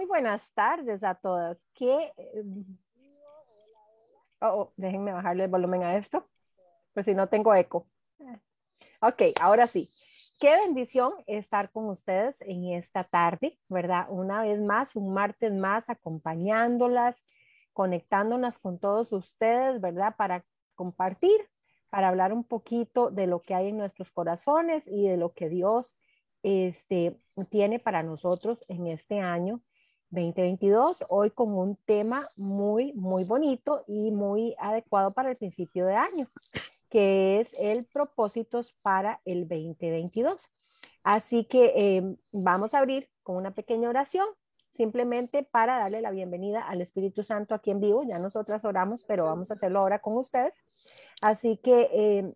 Muy buenas tardes a todas. ¿Qué, em, oh, oh, déjenme bajarle el volumen a esto, por si no tengo eco. Ok, ahora sí. Qué bendición estar con ustedes en esta tarde, ¿verdad? Una vez más, un martes más, acompañándolas, conectándonos con todos ustedes, ¿verdad? Para compartir, para hablar un poquito de lo que hay en nuestros corazones y de lo que Dios este, tiene para nosotros en este año 2022, hoy con un tema muy, muy bonito y muy adecuado para el principio de año, que es el propósitos para el 2022. Así que eh, vamos a abrir con una pequeña oración, simplemente para darle la bienvenida al Espíritu Santo aquí en vivo. Ya nosotras oramos, pero vamos a hacerlo ahora con ustedes. Así que eh,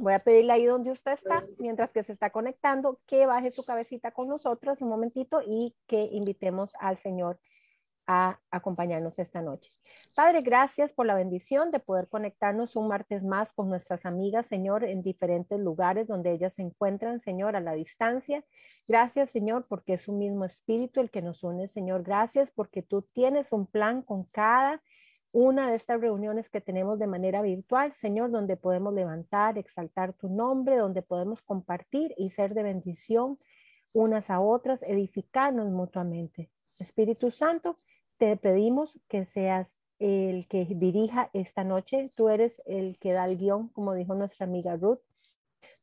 Voy a pedirle ahí donde usted está, mientras que se está conectando, que baje su cabecita con nosotros un momentito y que invitemos al Señor a acompañarnos esta noche. Padre, gracias por la bendición de poder conectarnos un martes más con nuestras amigas, Señor, en diferentes lugares donde ellas se encuentran, Señor, a la distancia. Gracias, Señor, porque es un mismo espíritu el que nos une, Señor. Gracias porque tú tienes un plan con cada una de estas reuniones que tenemos de manera virtual, Señor, donde podemos levantar, exaltar tu nombre, donde podemos compartir y ser de bendición unas a otras, edificarnos mutuamente. Espíritu Santo, te pedimos que seas el que dirija esta noche. Tú eres el que da el guion, como dijo nuestra amiga Ruth.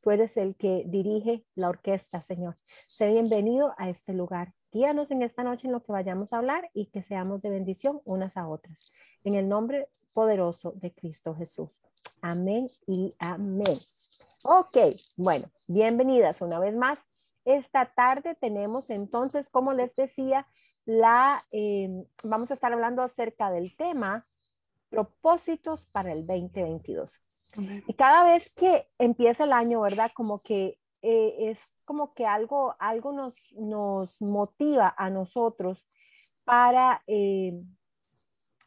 Tú eres el que dirige la orquesta, Señor. Sé bienvenido a este lugar. Guíanos en esta noche en lo que vayamos a hablar y que seamos de bendición unas a otras. En el nombre poderoso de Cristo Jesús. Amén y amén. Ok, bueno, bienvenidas una vez más. Esta tarde tenemos entonces, como les decía, la, em, vamos a estar hablando acerca del tema propósitos para el 2022. Y cada vez que empieza el año, ¿verdad? Como que eh, es como que algo, algo nos, nos motiva a nosotros para, eh,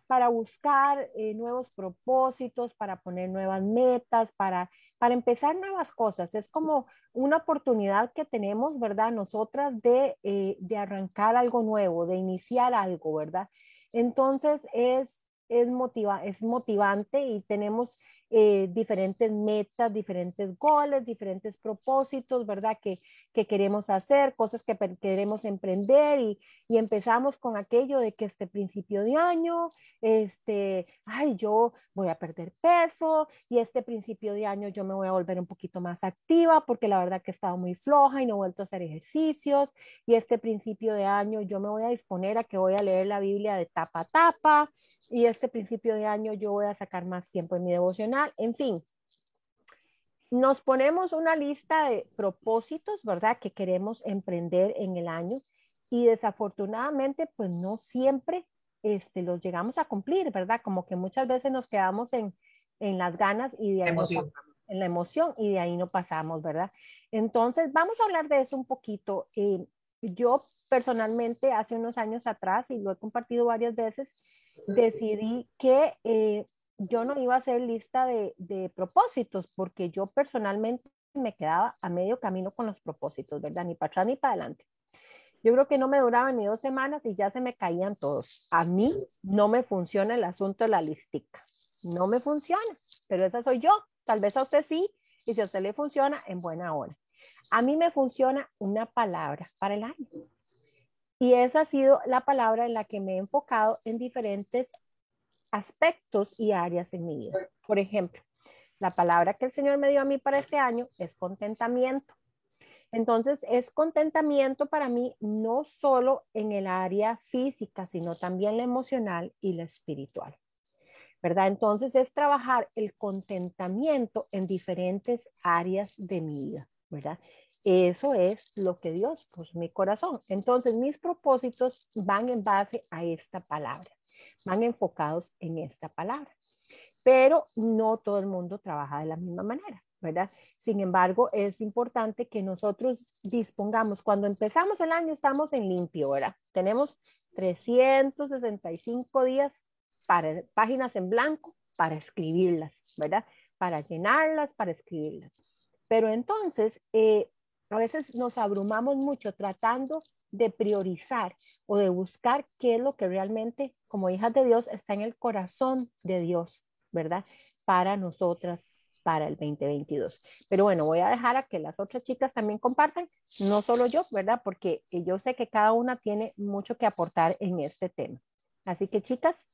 para buscar eh, nuevos propósitos, para poner nuevas metas, para, para empezar nuevas cosas. Es como una oportunidad que tenemos, ¿verdad? Nosotras de, de arrancar algo nuevo, de iniciar algo, ¿verdad? Entonces es, es, motiva, es motivante y tenemos eh, diferentes metas, diferentes goles, diferentes propósitos, ¿verdad? Que, que queremos hacer, cosas que queremos emprender y, y, empezamos con aquello de que este principio de año, este, ay, yo voy a perder peso y este principio de año yo me voy a volver un poquito más activa porque la verdad que he estado muy floja y no he vuelto a hacer ejercicios y este principio de año yo me voy a disponer a que voy a leer la Biblia de tapa a tapa y este principio de año yo voy a sacar más tiempo en mi devocional en fin. Nos ponemos una lista de propósitos, ¿verdad? Que queremos emprender en el año y desafortunadamente, pues no siempre este, los llegamos a cumplir, ¿verdad? Como que muchas veces nos quedamos en, en las ganas y de ahí en la emoción y de ahí no pasamos, ¿verdad? Entonces, vamos a hablar de eso un poquito. Eh, yo personalmente hace unos años atrás, y lo he compartido varias veces, decidí que eh, yo no iba a hacer lista de, de, propósitos porque yo personalmente me quedaba a medio camino con los propósitos, ¿verdad? Ni para atrás ni para adelante. Yo creo que no me duraban ni dos semanas y ya se me caían todos. A mí no me funciona el asunto de la listica. No me funciona, pero esa soy yo. Tal vez a usted sí, y si a usted le funciona, en buena hora. A mí me funciona una palabra para el año. Y esa ha sido la palabra en la que me he enfocado en diferentes aspectos y áreas en mi vida. Por ejemplo, la palabra que el Señor me dio a mí para este año es contentamiento. Entonces, es contentamiento para mí no solo en el área física, sino también la emocional y la espiritual. ¿Verdad? Entonces, es trabajar el contentamiento en diferentes áreas de mi vida, ¿verdad? Eso es lo que Dios puso en mi corazón. Entonces, mis propósitos van en base a esta palabra van enfocados en esta palabra. Pero no todo el mundo trabaja de la misma manera, ¿verdad? Sin embargo, es importante que nosotros dispongamos, cuando empezamos el año estamos en limpio, ¿verdad? Tenemos 365 días para páginas en blanco para escribirlas, ¿verdad? Para llenarlas, para escribirlas. Pero entonces, eh, a veces nos abrumamos mucho tratando de priorizar o de buscar qué es lo que realmente, como hijas de Dios, está en el corazón de Dios, ¿verdad? Para nosotras, para el 2022. Pero bueno, voy a dejar a que las otras chicas también compartan, no solo yo, ¿verdad? Porque yo sé que cada una tiene mucho que aportar en este tema. Así que chicas.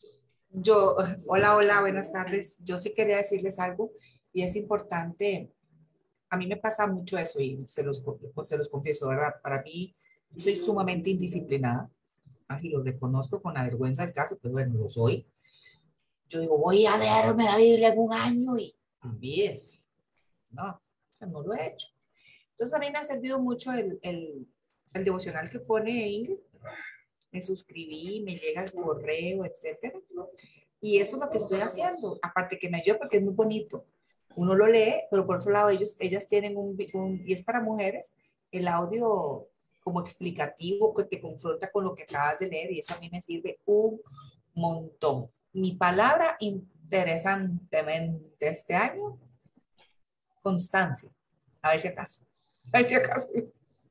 Yo, hola, hola, buenas tardes. Yo sí quería decirles algo y es importante a mí me pasa mucho eso y se los, se los confieso, ¿verdad? Para mí, yo soy sumamente indisciplinada, así lo reconozco con la vergüenza del caso, pero bueno, lo soy. Yo digo, voy a leerme la Biblia en un año y olvídese. No, o sea, no lo he hecho. Entonces a mí me ha servido mucho el, el, el devocional que pone Ingrid. Me suscribí, me llega el correo, etcétera. Y eso es lo que estoy haciendo. Aparte que me ayuda porque es muy bonito uno lo lee, pero por otro lado ellos, ellas tienen un, y es para mujeres, el audio como explicativo que te confronta con lo que acabas de leer y eso a mí me sirve un montón. Mi palabra interesantemente este año, constancia. A ver si acaso. A ver si acaso.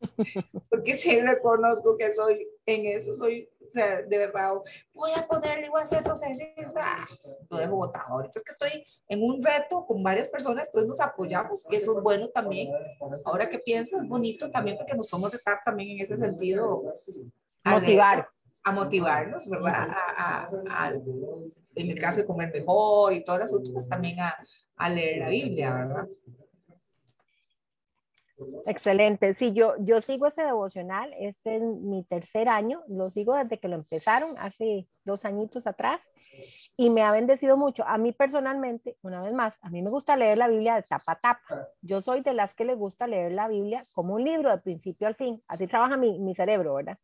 Porque si reconozco que soy en eso, soy o sea, de verdad, voy a ponerle, voy a hacer los ejercicios, ah, lo dejo botado. Ahorita es que estoy en un reto con varias personas, entonces nos apoyamos y eso es bueno también. Ahora que pienso, es bonito también porque nos podemos retar también en ese sentido. Motivar. A, motivarnos, ¿verdad? A, en el caso de comer mejor y todas las otras, también a, a leer la Biblia, ¿verdad? Excelente. Sí, yo, yo sigo ese devocional. Este es mi tercer año. Lo sigo desde que lo empezaron hace dos añitos atrás y me ha bendecido mucho. A mí personalmente, una vez más, a mí me gusta leer la Biblia de tapa a tapa. Yo soy de las que le gusta leer la Biblia como un libro de principio al fin. Así trabaja mi, mi cerebro, ¿verdad?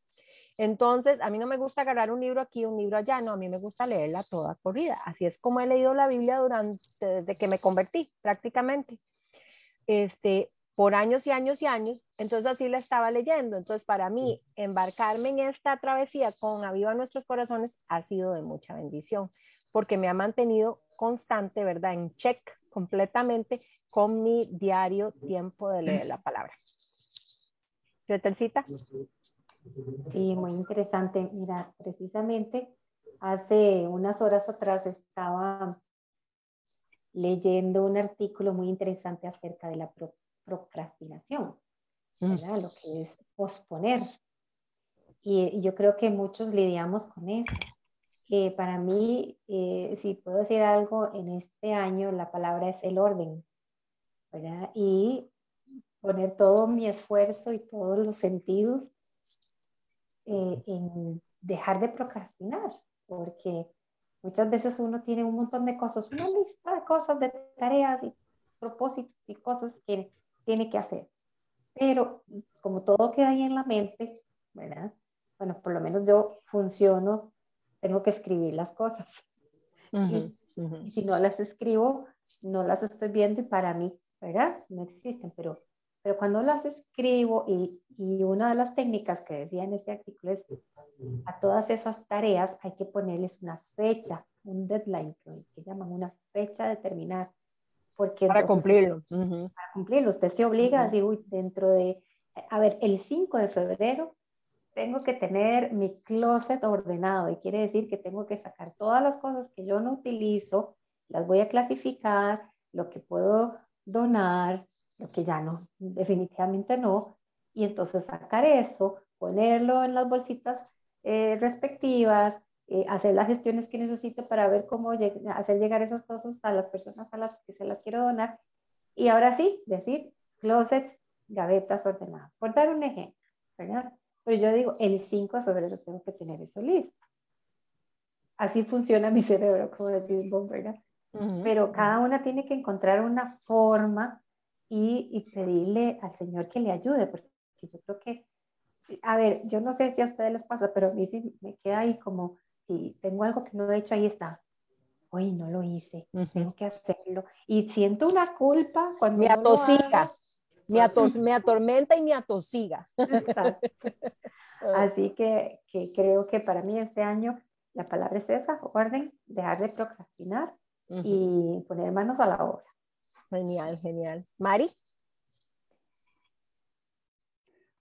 Entonces, a mí no me gusta agarrar un libro aquí, un libro allá, no, a mí me gusta leerla toda corrida. Así es como he leído la Biblia durante, desde que me convertí prácticamente. Este, por años y años y años, entonces así la estaba leyendo. Entonces para mí, embarcarme en esta travesía con Aviva Nuestros Corazones ha sido de mucha bendición, porque me ha mantenido constante, ¿verdad? En check completamente con mi diario tiempo de leer la palabra. cita? Sí, muy interesante. Mira, precisamente hace unas horas atrás estaba leyendo un artículo muy interesante acerca de la procrastinación, mm. ¿verdad? Lo que es posponer. Y, yo creo que muchos lidiamos con eso. para mí, eh, si puedo decir algo, en este año la palabra es el orden, ¿verdad? Y poner todo mi esfuerzo y todos los sentidos eh, en dejar de procrastinar, porque muchas veces uno tiene un montón de cosas, una lista de cosas, de tareas y propósitos y cosas que tiene que hacer. Pero como todo queda ahí en la mente, ¿verdad? Bueno, por lo menos yo funciono, tengo que escribir las cosas. y, si no las escribo, no las estoy viendo y para mí, ¿verdad? No existen, pero, pero cuando las escribo y, y una de las técnicas que decía en este artículo es a todas esas tareas hay que ponerles una fecha, un deadline, que llaman una fecha determinada para cumplirlo. Para cumplirlo. Usted se obliga a decir, uy, dentro de, a ver, el 5 de febrero tengo que tener mi closet ordenado y quiere decir que tengo que sacar todas las cosas que yo no utilizo, las voy a clasificar, lo que puedo donar, lo que ya no, definitivamente no, y entonces sacar eso, ponerlo en las bolsitas eh, respectivas, eh, hacer las gestiones que necesito para ver cómo hacer llegar esas cosas a las personas a las que se las quiero donar. Y ahora sí, decir closets, gavetas ordenadas. Por dar un ejemplo, ¿verdad? Pero yo digo, el 5 de febrero tengo que tener eso listo. Así funciona mi cerebro, como decís vos, ¿verdad? Pero cada una tiene que encontrar una forma y, y, pedirle al Señor que le ayude, porque yo creo que, a ver, yo no sé si a ustedes les pasa, pero a mí sí me queda ahí como si tengo algo que no he hecho, ahí está. Hoy no lo hice, tengo que hacerlo. Y siento una culpa cuando... Me atosiga, me, atos, me atormenta y me atosiga. Así que, que, creo que para mí este año la palabra es esa, orden, dejar de procrastinar y poner manos a la obra. Genial, genial. Mari.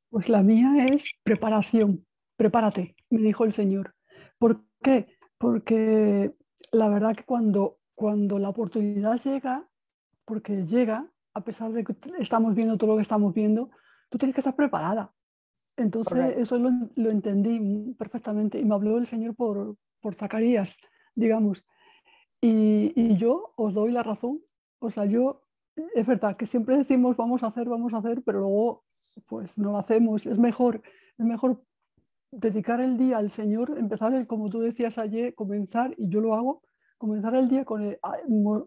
Pues la mía es preparación. Prepárate, me dijo el Señor. ¿Por qué? Porque la verdad que cuando, cuando la oportunidad llega, porque llega, a pesar de que estamos viendo todo lo que estamos viendo, tú tienes que estar preparada. Entonces, eso lo, lo, entendí perfectamente y me habló el Señor por, por Zacarías, digamos. Y, y, yo os doy la razón. O sea, yo, es verdad que siempre decimos vamos a hacer, vamos a hacer, pero luego pues no lo hacemos. Es mejor, es mejor dedicar el día al Señor, empezar el, como tú decías ayer, comenzar, y yo lo hago, comenzar el día con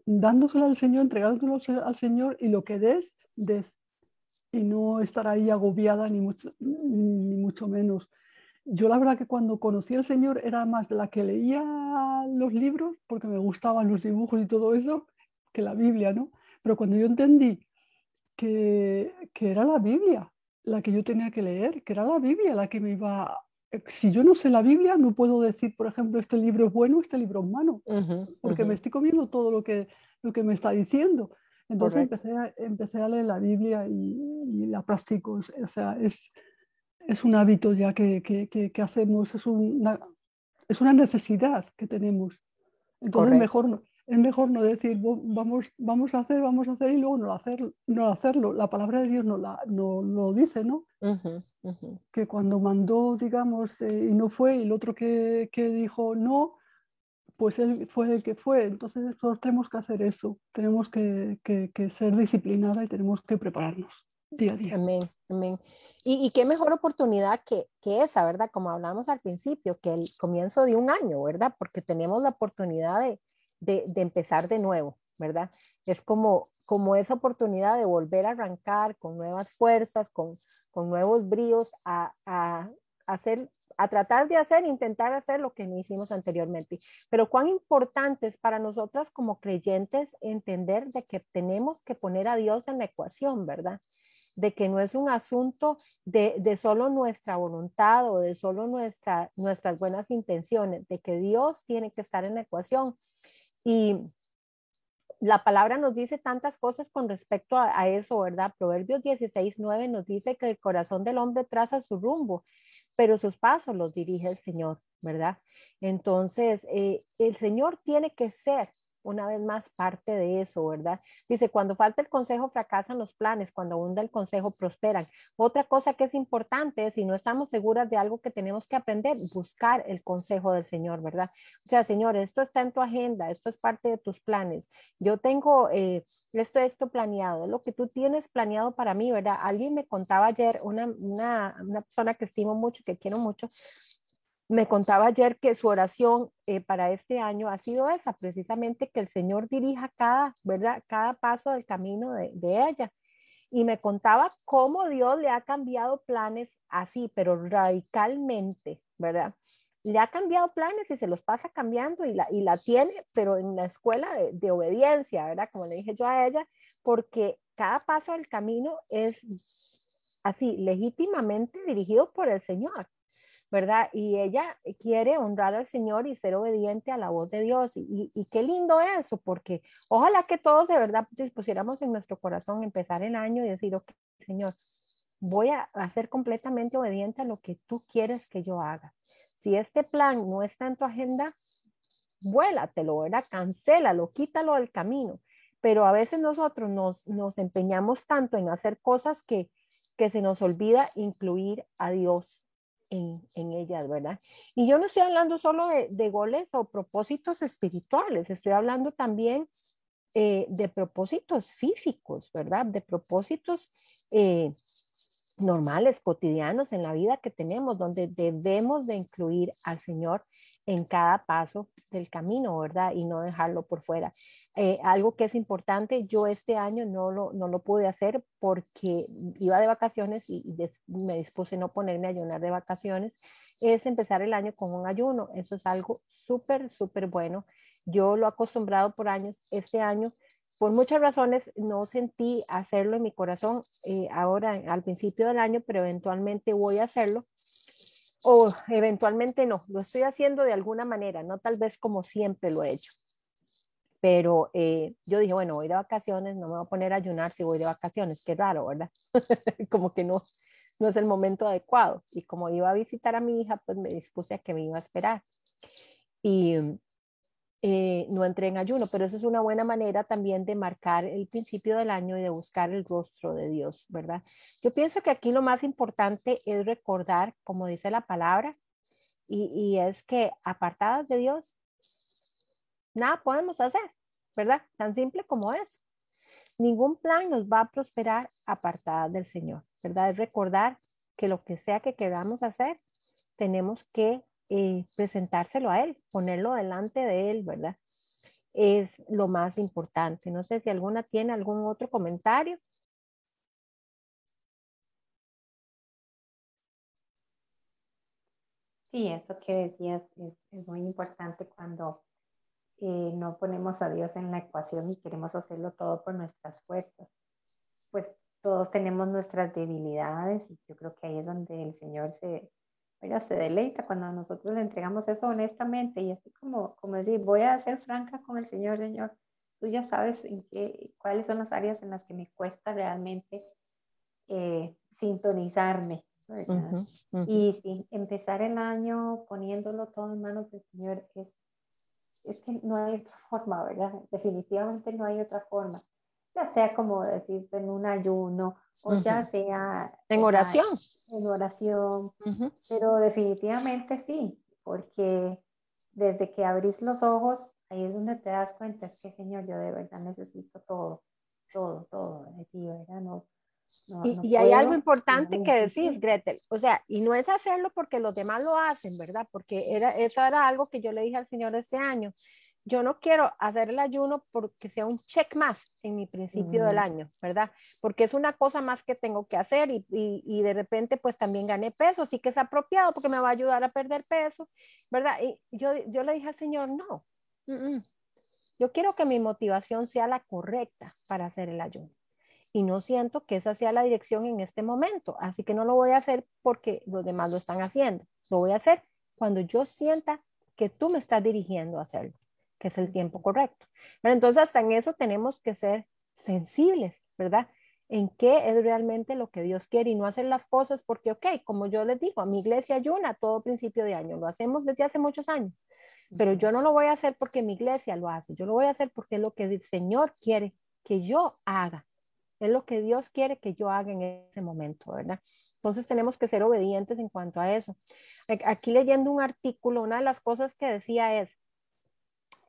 dándoselo al Señor, entregándolo al Señor y lo que des, des y no estar ahí agobiada ni mucho, ni mucho menos. Yo la verdad que cuando conocí al Señor era más la que leía los libros, porque me gustaban los dibujos y todo eso, que la Biblia, ¿no? Pero cuando yo entendí que, que era la Biblia la que yo tenía que leer, que era la Biblia la que me iba... Si yo no sé la Biblia, no puedo decir, por ejemplo, este libro es bueno, este libro es malo, porque me estoy comiendo todo lo que, lo que me está diciendo. Entonces empecé a, empecé a, leer la Biblia y, la practico. O sea, es, es un hábito ya que, que, hacemos, es una, es una necesidad que tenemos. Entonces mejor, es mejor no decir vamos, vamos a hacer, vamos a hacer y luego no, hacer, no hacerlo. La palabra de Dios no, la, no, lo dice, ¿no? Que cuando mandó, digamos, eh, y no fue, y el otro que, que dijo no, pues él fue el que fue. Entonces nosotros tenemos que hacer eso, tenemos que, que, ser disciplinada y tenemos que prepararnos día a día. Amén, amén. Y, y qué mejor oportunidad que, que, esa, ¿verdad? Como hablamos al principio, que el comienzo de un año, ¿verdad? Porque tenemos la oportunidad de, de, de empezar de nuevo, ¿verdad? Es como, como esa oportunidad de volver a arrancar con nuevas fuerzas, con, con nuevos bríos, a, a, hacer a tratar de hacer, intentar hacer lo que no hicimos anteriormente. Pero cuán importante es para nosotras como creyentes entender de que tenemos que poner a Dios en la ecuación, ¿verdad? De que no es un asunto de, de solo nuestra voluntad o de solo nuestra, nuestras buenas intenciones, de que Dios tiene que estar en la ecuación. Y la palabra nos dice tantas cosas con respecto a, eso, ¿verdad? Proverbios 16, 9 nos dice que el corazón del hombre traza su rumbo, pero sus pasos los dirige el Señor, ¿verdad? Entonces, eh, el Señor tiene que ser una vez más parte de eso, ¿verdad? Dice, cuando falta el consejo fracasan los planes, cuando abunda el consejo prosperan. Otra cosa que es importante si no estamos seguras de algo que tenemos que aprender, buscar el consejo del Señor, ¿verdad? O sea, Señor, esto está en tu agenda, esto es parte de tus planes. Yo tengo eh, esto, esto planeado, lo que tú tienes planeado para mí, ¿verdad? Alguien me contaba ayer, una, una persona que estimo mucho, que quiero mucho, me contaba ayer que su oración eh, para este año ha sido esa, precisamente que el Señor dirija cada, ¿verdad? cada paso del camino de, ella. Y me contaba cómo Dios le ha cambiado planes así, pero radicalmente, ¿verdad? Le ha cambiado planes y se los pasa cambiando y la, y la tiene, pero en la escuela de, de obediencia, ¿verdad? Como le dije yo a ella, porque cada paso del camino es así, legítimamente dirigido por el Señor. ¿Verdad? Y ella quiere honrar al Señor y ser obediente a la voz de Dios. Y, qué lindo eso, porque ojalá que todos de verdad dispusiéramos en nuestro corazón empezar el año y decir, ok, Señor, voy a, ser completamente obediente a lo que tú quieres que yo haga. Si este plan no está en tu agenda, vuélatelo, ¿verdad? Cancélalo, quítalo del camino. Pero a veces nosotros nos, nos empeñamos tanto en hacer cosas que, que se nos olvida incluir a Dios en, ellas, ¿verdad? Y yo no estoy hablando solo de, goles o propósitos espirituales, estoy hablando también eh, de propósitos físicos, ¿verdad? De propósitos eh, normales, cotidianos en la vida que tenemos, donde debemos de incluir al Señor en cada paso del camino, ¿verdad? Y no dejarlo por fuera. Eh, algo que es importante, yo este año no lo, no lo pude hacer porque iba de vacaciones y, me dispuse no ponerme a ayunar de vacaciones, es empezar el año con un ayuno. Eso es algo súper, súper bueno. Yo lo he acostumbrado por años. Este año por muchas razones no sentí hacerlo en mi corazón eh, ahora al principio del año, pero eventualmente voy a hacerlo. O eventualmente no, lo estoy haciendo de alguna manera, no tal vez como siempre lo he hecho. Pero eh, yo dije, bueno, voy de vacaciones, no me voy a poner a ayunar si voy de vacaciones, qué raro, ¿verdad? como que no, no es el momento adecuado. Y como iba a visitar a mi hija, pues me dispuse a que me iba a esperar. Y eh, no entré en ayuno, pero esa es una buena manera también de marcar el principio del año y de buscar el rostro de Dios, ¿verdad? Yo pienso que aquí lo más importante es recordar, como dice la palabra, y, y es que apartadas de Dios, nada podemos hacer, ¿verdad? Tan simple como eso. Ningún plan nos va a prosperar apartada del Señor, ¿verdad? Es recordar que lo que sea que queramos hacer, tenemos que eh, presentárselo a Él, ponerlo delante de Él, ¿verdad? Es lo más importante. No sé si alguna tiene algún otro comentario. Sí, eso que decías es, muy importante cuando eh, no ponemos a Dios en la ecuación y queremos hacerlo todo por nuestras fuerzas. Pues todos tenemos nuestras debilidades y yo creo que ahí es donde el Señor se, Oiga, se deleita cuando nosotros le entregamos eso honestamente y así como, como decir, voy a ser franca con el Señor, Señor, tú ya sabes en qué, cuáles son las áreas en las que me cuesta realmente eh, sintonizarme. Y sí, empezar el año poniéndolo todo en manos del Señor es, es que no hay otra forma, ¿verdad? Definitivamente no hay otra forma. Ya sea como decirse en un ayuno o ya sea en oración. En oración, pero definitivamente sí, porque desde que abrís los ojos, ahí es donde te das cuenta, es que Señor, yo de verdad necesito todo, todo, todo de ti, ¿verdad? No, y, hay algo importante que decís, Gretel, o sea, y no es hacerlo porque los demás lo hacen, ¿verdad? Porque era, eso era algo que yo le dije al Señor este año yo no quiero hacer el ayuno porque sea un check más en mi principio del año, ¿verdad? Porque es una cosa más que tengo que hacer y, y, de repente pues también gané peso, sí que es apropiado porque me va a ayudar a perder peso, ¿verdad? Y yo, yo le dije al Señor, no, yo quiero que mi motivación sea la correcta para hacer el ayuno. Y no siento que esa sea la dirección en este momento, así que no lo voy a hacer porque los demás lo están haciendo. Lo voy a hacer cuando yo sienta que tú me estás dirigiendo a hacerlo que es el tiempo correcto. Pero entonces hasta en eso tenemos que ser sensibles, ¿verdad? En qué es realmente lo que Dios quiere y no hacer las cosas porque, ok, como yo les digo, a mi iglesia ayuna todo principio de año, lo hacemos desde hace muchos años, pero yo no lo voy a hacer porque mi iglesia lo hace, yo lo voy a hacer porque es lo que el Señor quiere que yo haga, es lo que Dios quiere que yo haga en ese momento, ¿verdad? Entonces tenemos que ser obedientes en cuanto a eso. Aquí leyendo un artículo, una de las cosas que decía es,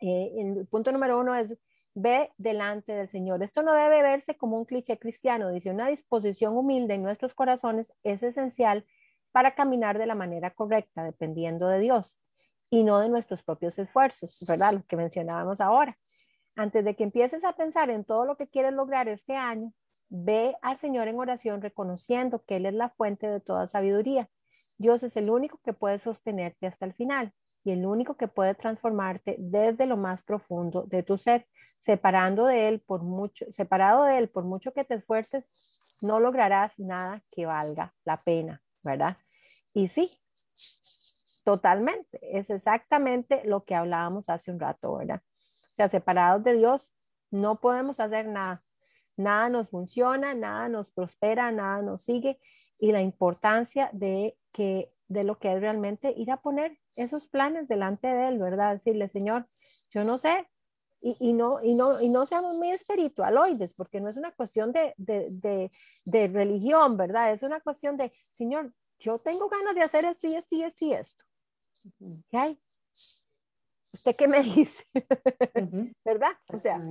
eh, el punto número uno es ve delante del Señor. Esto no debe verse como un cliché cristiano, dice una disposición humilde en nuestros corazones es esencial para caminar de la manera correcta, dependiendo de Dios y no de nuestros propios esfuerzos, ¿verdad? Lo que mencionábamos ahora. Antes de que empieces a pensar en todo lo que quieres lograr este año, ve al Señor en oración reconociendo que Él es la fuente de toda sabiduría. Dios es el único que puede sostenerte hasta el final y el único que puede transformarte desde lo más profundo de tu ser, separando de él por mucho, separado de él por mucho que te esfuerces, no lograrás nada que valga la pena, ¿verdad? Y sí, totalmente, es exactamente lo que hablábamos hace un rato, ¿verdad? O sea, separados de Dios, no podemos hacer nada. Nada nos funciona, nada nos prospera, nada nos sigue. Y la importancia de que de lo que es realmente ir a poner esos planes delante de él, ¿verdad? Decirle, Señor, yo no sé, y, y, no, y, no, y no seamos muy espiritualoides, porque no es una cuestión de, de, de, de, religión, ¿verdad? Es una cuestión de, Señor, yo tengo ganas de hacer esto y esto y esto y esto. ¿Qué hay? ¿Usted qué me dice? ¿Verdad? O sea,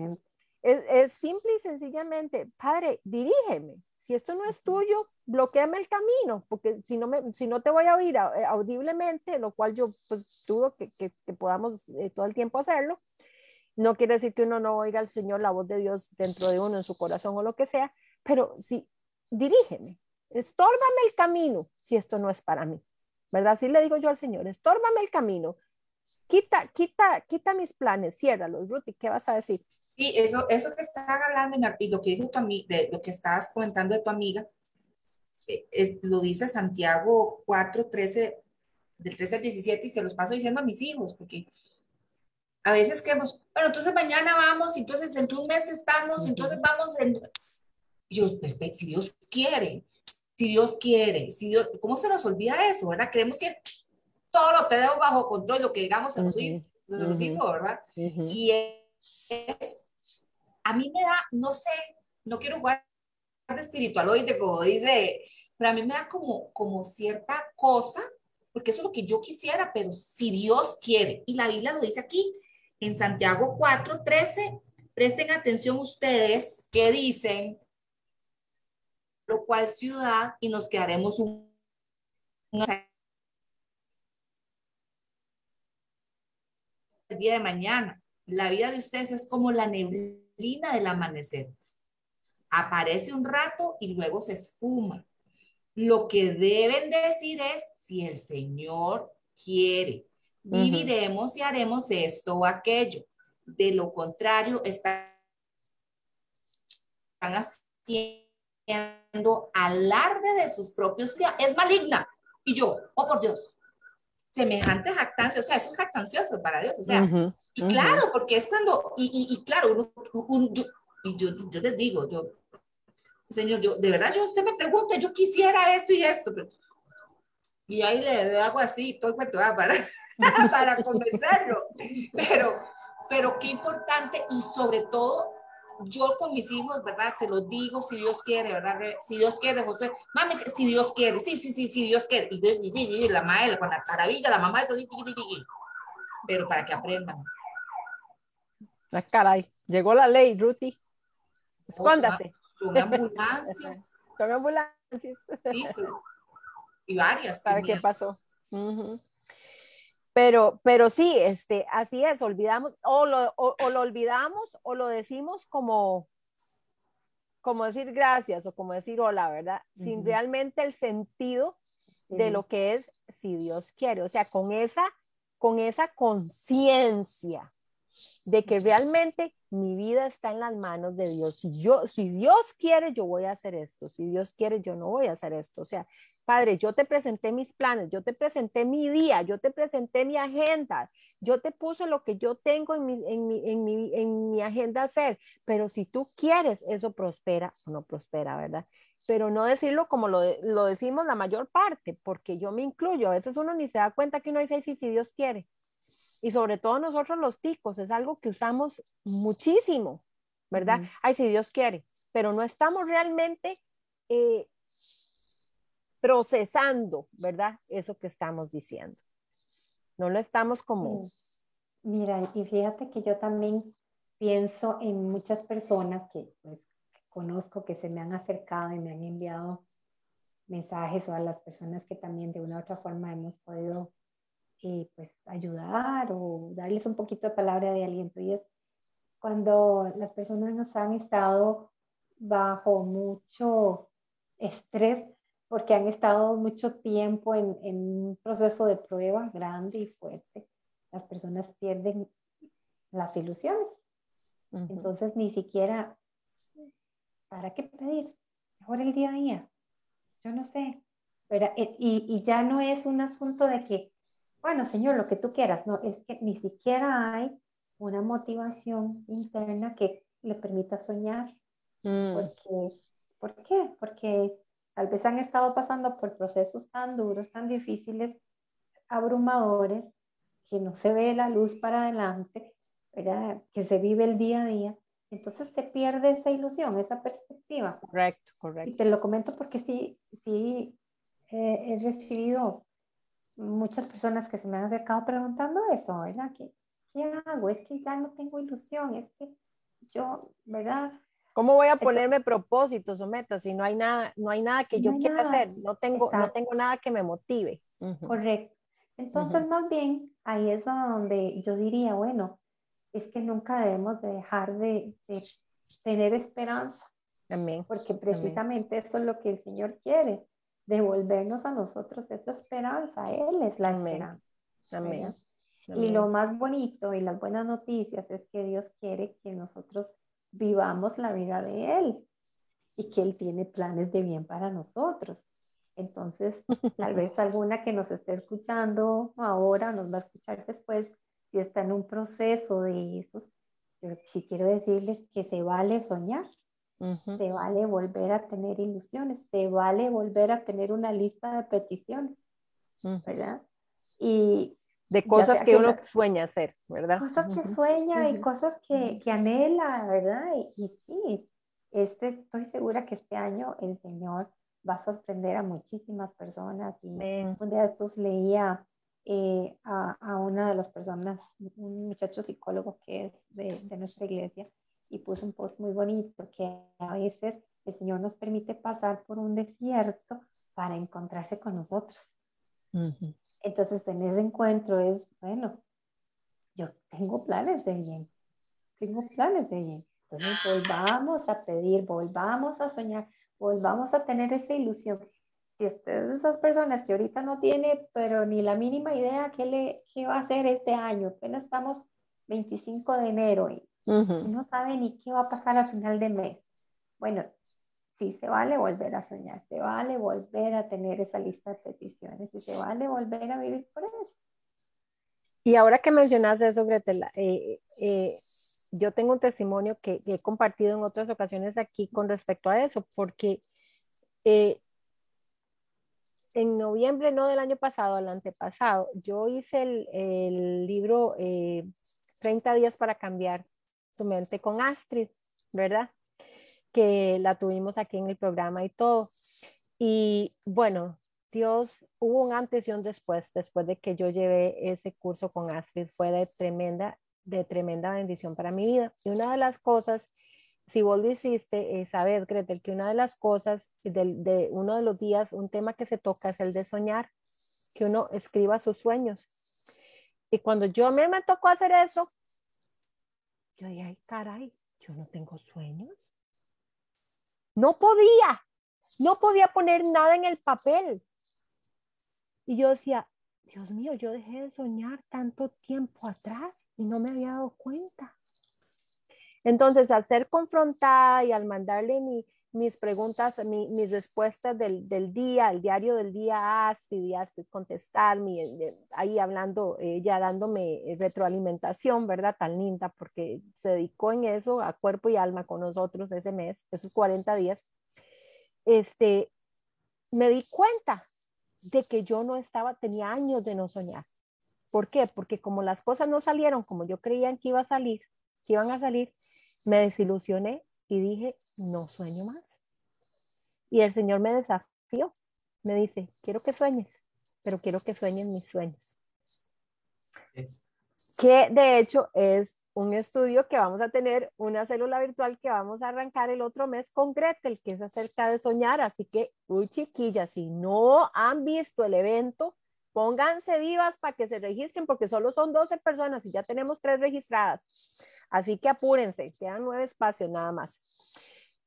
es, es simple y sencillamente, Padre, dirígeme, si esto no es tuyo, bloqueame el camino, porque si no, me, si no te voy a oír eh, audiblemente, lo cual yo pues dudo que, que, podamos eh, todo el tiempo hacerlo, no quiere decir que uno no oiga al Señor, la voz de Dios dentro de uno, en su corazón o lo que sea, pero sí, dirígeme, estórbame el camino si esto no es para mí, ¿verdad? Así le digo yo al Señor, estórbame el camino, quita, quita, quita mis planes, ciérralos, Ruth, ¿qué vas a decir? Sí, eso, eso que estás hablando y lo que dijo tu amiga, de lo que estabas comentando de tu amiga, eh, lo dice Santiago 4, 13, del 13 al 17, y se los paso diciendo a mis hijos, porque a veces queremos, bueno, entonces mañana vamos, entonces dentro de un mes estamos, entonces vamos, en... yo, pues, si Dios quiere, si Dios quiere, si Dios, ¿cómo se nos olvida eso, verdad? Creemos que todo lo tenemos bajo control, lo que digamos se nos, hizo, se nos hizo, ¿verdad? Y es, a mí me da, no sé, no quiero jugar de espiritualoide, como dice, pero a mí me da como, como cierta cosa, porque eso es lo que yo quisiera, pero si Dios quiere, y la Biblia lo dice aquí, en Santiago 4, 13, presten atención ustedes que dicen, lo cual ciudad y nos quedaremos un, día de mañana. La vida de ustedes es como la neblina del amanecer. Aparece un rato y luego se esfuma. Lo que deben decir es, si el Señor quiere, viviremos y haremos esto o aquello. De lo contrario, están haciendo alarde de sus propios, es maligna. Y yo, oh por Dios, semejante jactancia, o sea, eso es jactancioso para Dios, o sea, y claro, porque es cuando, y, y, claro, uno, yo, y yo, yo les digo, yo, Señor, yo, de verdad, yo, usted me pregunta, yo quisiera esto y esto, pero, y ahí le, hago así, todo el cuento, para, para convencerlo, pero, pero qué importante y sobre todo yo con mis hijos, ¿verdad? Se los digo si Dios quiere, ¿verdad? Si Dios quiere, José, mami, si Dios quiere, sí, sí, sí, sí, Dios quiere. Y, y, y la madre, con la taravilla, la mamá está así, pero para que aprendan. Ah, caray, llegó la ley, Ruti. Escóndase. Son ambulancias. son ambulancias. Sí, sí. Y varias. ¿Sabe qué pasó? Pero, pero sí, este, así es, olvidamos, o lo, o, lo olvidamos o lo decimos como, como decir gracias o como decir hola, ¿verdad? Sin realmente el sentido de lo que es si Dios quiere, o sea, con esa, con esa conciencia de que realmente mi vida está en las manos de Dios. Si yo, si Dios quiere, yo voy a hacer esto. Si Dios quiere, yo no voy a hacer esto. O sea, Padre, yo te presenté mis planes, yo te presenté mi día, yo te presenté mi agenda, yo te puse lo que yo tengo en mi, en mi, en mi, en mi agenda hacer, pero si tú quieres, eso prospera o no prospera, ¿verdad? Pero no decirlo como lo, lo decimos la mayor parte, porque yo me incluyo, a veces uno ni se da cuenta que uno dice, sí, si Dios quiere. Y sobre todo nosotros los ticos, es algo que usamos muchísimo, ¿verdad? Ay, si Dios quiere, pero no estamos realmente... Eh, procesando, ¿verdad? Eso que estamos diciendo. No lo estamos como... Mira, y fíjate que yo también pienso en muchas personas que pues, conozco que se me han acercado y me han enviado mensajes o a las personas que también de una u otra forma hemos podido eh, pues ayudar o darles un poquito de palabra de aliento. Y es cuando las personas nos han estado bajo mucho estrés porque han estado mucho tiempo en, un proceso de prueba grande y fuerte. Las personas pierden las ilusiones. Entonces, ni siquiera, ¿para qué pedir? Mejor el día a día. Yo no sé. Pero, eh, y, y ya no es un asunto de que, bueno, Señor, lo que tú quieras. No, es que ni siquiera hay una motivación interna que le permita soñar. Mm. Porque, ¿Por qué? Porque Tal vez han estado pasando por procesos tan duros, tan difíciles, abrumadores, que no se ve la luz para adelante, que se vive el día a día. Entonces se pierde esa ilusión, esa perspectiva. Correcto, correcto. Y te lo comento porque sí, sí he recibido muchas personas que se me han acercado preguntando eso, ¿verdad? ¿Qué, ¿Qué hago? Es que ya no tengo ilusión, es que yo, ¿verdad? ¿Cómo voy a ponerme propósitos o metas si no hay nada, no hay nada que yo quiera hacer? No tengo, no tengo nada que me motive. Correcto. Entonces, más bien, ahí es donde yo diría, bueno, es que nunca debemos de dejar de, tener esperanza. También. Porque precisamente eso es lo que el Señor quiere, devolvernos a nosotros esa esperanza. Él es la esperanza. Amén. Y lo más bonito y las buenas noticias es que Dios quiere que nosotros vivamos la vida de Él y que Él tiene planes de bien para nosotros. Entonces, tal vez alguna que nos esté escuchando ahora, nos va a escuchar después, si está en un proceso de esos, yo sí quiero decirles que se vale soñar, Se vale volver a tener ilusiones, se vale volver a tener una lista de peticiones, ¿verdad? Y de cosas que, uno sueña hacer, ¿verdad? Cosas que sueña y cosas que, que anhela, ¿verdad? Y, sí, este, estoy segura que este año el Señor va a sorprender a muchísimas personas. Y un día de estos leía eh, a, a, una de las personas, un muchacho psicólogo que es de, de, nuestra iglesia, y puso un post muy bonito que a veces el Señor nos permite pasar por un desierto para encontrarse con nosotros. Entonces, en ese encuentro es, bueno, yo tengo planes de bien, tengo planes de bien. Entonces, volvamos a pedir, volvamos a soñar, volvamos a tener esa ilusión. Si usted es de esas personas que ahorita no tiene, pero ni la mínima idea qué, le, qué va a hacer este año, apenas estamos 25 de enero y no sabe ni qué va a pasar al final de mes. Bueno, sí, se vale volver a soñar, se vale volver a tener esa lista de peticiones y se vale volver a vivir por eso. Y ahora que mencionas eso, Gretel, eh, eh, yo tengo un testimonio que, he compartido en otras ocasiones aquí con respecto a eso, porque eh, en noviembre, no del año pasado, al antepasado, yo hice el, el libro 30 días para cambiar tu mente con Astrid, ¿verdad? Que la tuvimos aquí en el programa y todo. Y bueno, Dios, hubo un antes y un después, después de que yo llevé ese curso con Astrid, fue de tremenda, de tremenda bendición para mi vida. Y una de las cosas, si vos lo hiciste, es saber, Gretel, que una de las cosas, de, de uno de los días, un tema que se toca es el de soñar, que uno escriba sus sueños. Y cuando yo me, me tocó hacer eso, yo dije, ay, caray, yo no tengo sueños. No podía, no podía poner nada en el papel. Y yo decía, Dios mío, yo dejé de soñar tanto tiempo atrás y no me había dado cuenta. Entonces, al ser confrontada y al mandarle mi, mis preguntas, mi, mis respuestas del, del, día, el diario del día, Astrid, y Astrid contestarme, ahí hablando, ella dándome retroalimentación, ¿verdad? Tan linda, porque se dedicó en eso, a cuerpo y alma con nosotros ese mes, esos 40 días. Este, me di cuenta de que yo no estaba, tenía años de no soñar. ¿Por qué? Porque como las cosas no salieron como yo creía que iba a salir, que iban a salir, me desilusioné y dije, no sueño más. Y el Señor me desafió, me dice, quiero que sueñes, pero quiero que sueñes mis sueños. Que de hecho es un estudio que vamos a tener, una célula virtual que vamos a arrancar el otro mes con Gretel, que es acerca de soñar. Así que, uy chiquillas, si no han visto el evento, pónganse vivas para que se registren, porque solo son 12 personas y ya tenemos tres registradas. Así que apúrense, quedan nueve espacios nada más.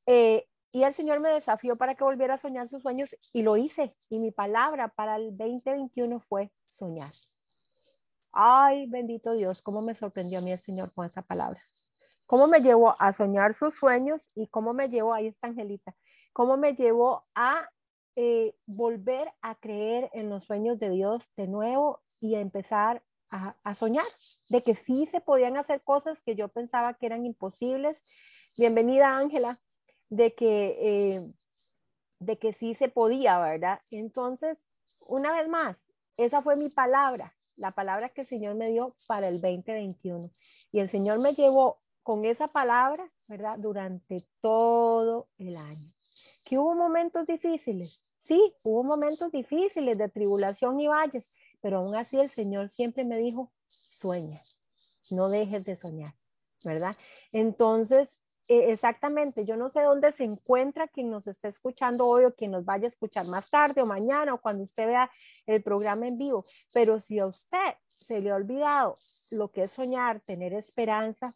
Eh, y el Señor me desafió para que volviera a soñar sus sueños y lo hice. Y mi palabra para el 2021 fue soñar. Ay, bendito Dios, cómo me sorprendió a mí el Señor con esa palabra. Cómo me llevó a soñar sus sueños y cómo me llevó, ahí está Angelita, cómo me llevó a eh, volver a creer en los sueños de Dios de nuevo y a empezar a, a, soñar de que sí se podían hacer cosas que yo pensaba que eran imposibles. Bienvenida, Ángela de que, eh, de que sí se podía, ¿verdad? Entonces, una vez más, esa fue mi palabra, la palabra que el Señor me dio para el 2021. Y el Señor me llevó con esa palabra, ¿verdad? Durante todo el año. Que hubo momentos difíciles, sí, hubo momentos difíciles de tribulación y valles, pero aún así el Señor siempre me dijo, sueña, no dejes de soñar, ¿verdad? Entonces, e, exactamente, yo no sé dónde se encuentra quien nos está escuchando hoy o quien nos vaya a escuchar más tarde o mañana o cuando usted vea el programa en vivo, pero si a usted se le ha olvidado lo que es soñar, tener esperanza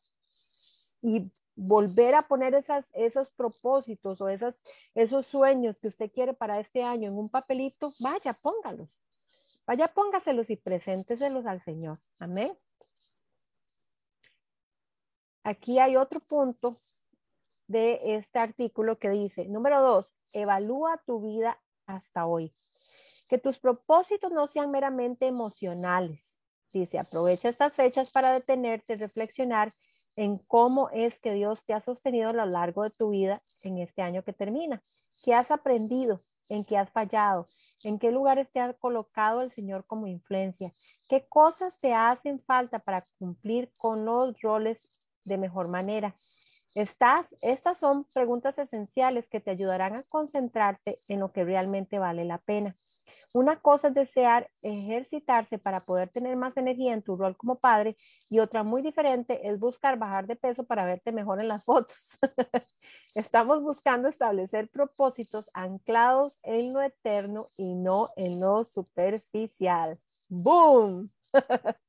y volver a poner esas, esos propósitos o esas, esos sueños que usted quiere para este año en un papelito, vaya, póngalos. Vaya, póngaselos y presénteselos al Señor. Amén. Aquí hay otro punto de este artículo que dice, número dos, evalúa tu vida hasta hoy. Que tus propósitos no sean meramente emocionales. Dice, aprovecha estas fechas para detenerte, reflexionar en cómo es que Dios te ha sostenido a lo largo de tu vida en este año que termina. ¿Qué has aprendido? ¿En qué has fallado? ¿En qué lugares te ha colocado el Señor como influencia? ¿Qué cosas te hacen falta para cumplir con los roles de mejor manera? Estas, estas son preguntas esenciales que te ayudarán a concentrarte en lo que realmente vale la pena. Una cosa es desear ejercitarse para poder tener más energía en tu rol como padre y otra muy diferente es buscar bajar de peso para verte mejor en las fotos. Estamos buscando establecer propósitos anclados en lo eterno y no en lo superficial. ¡Boom!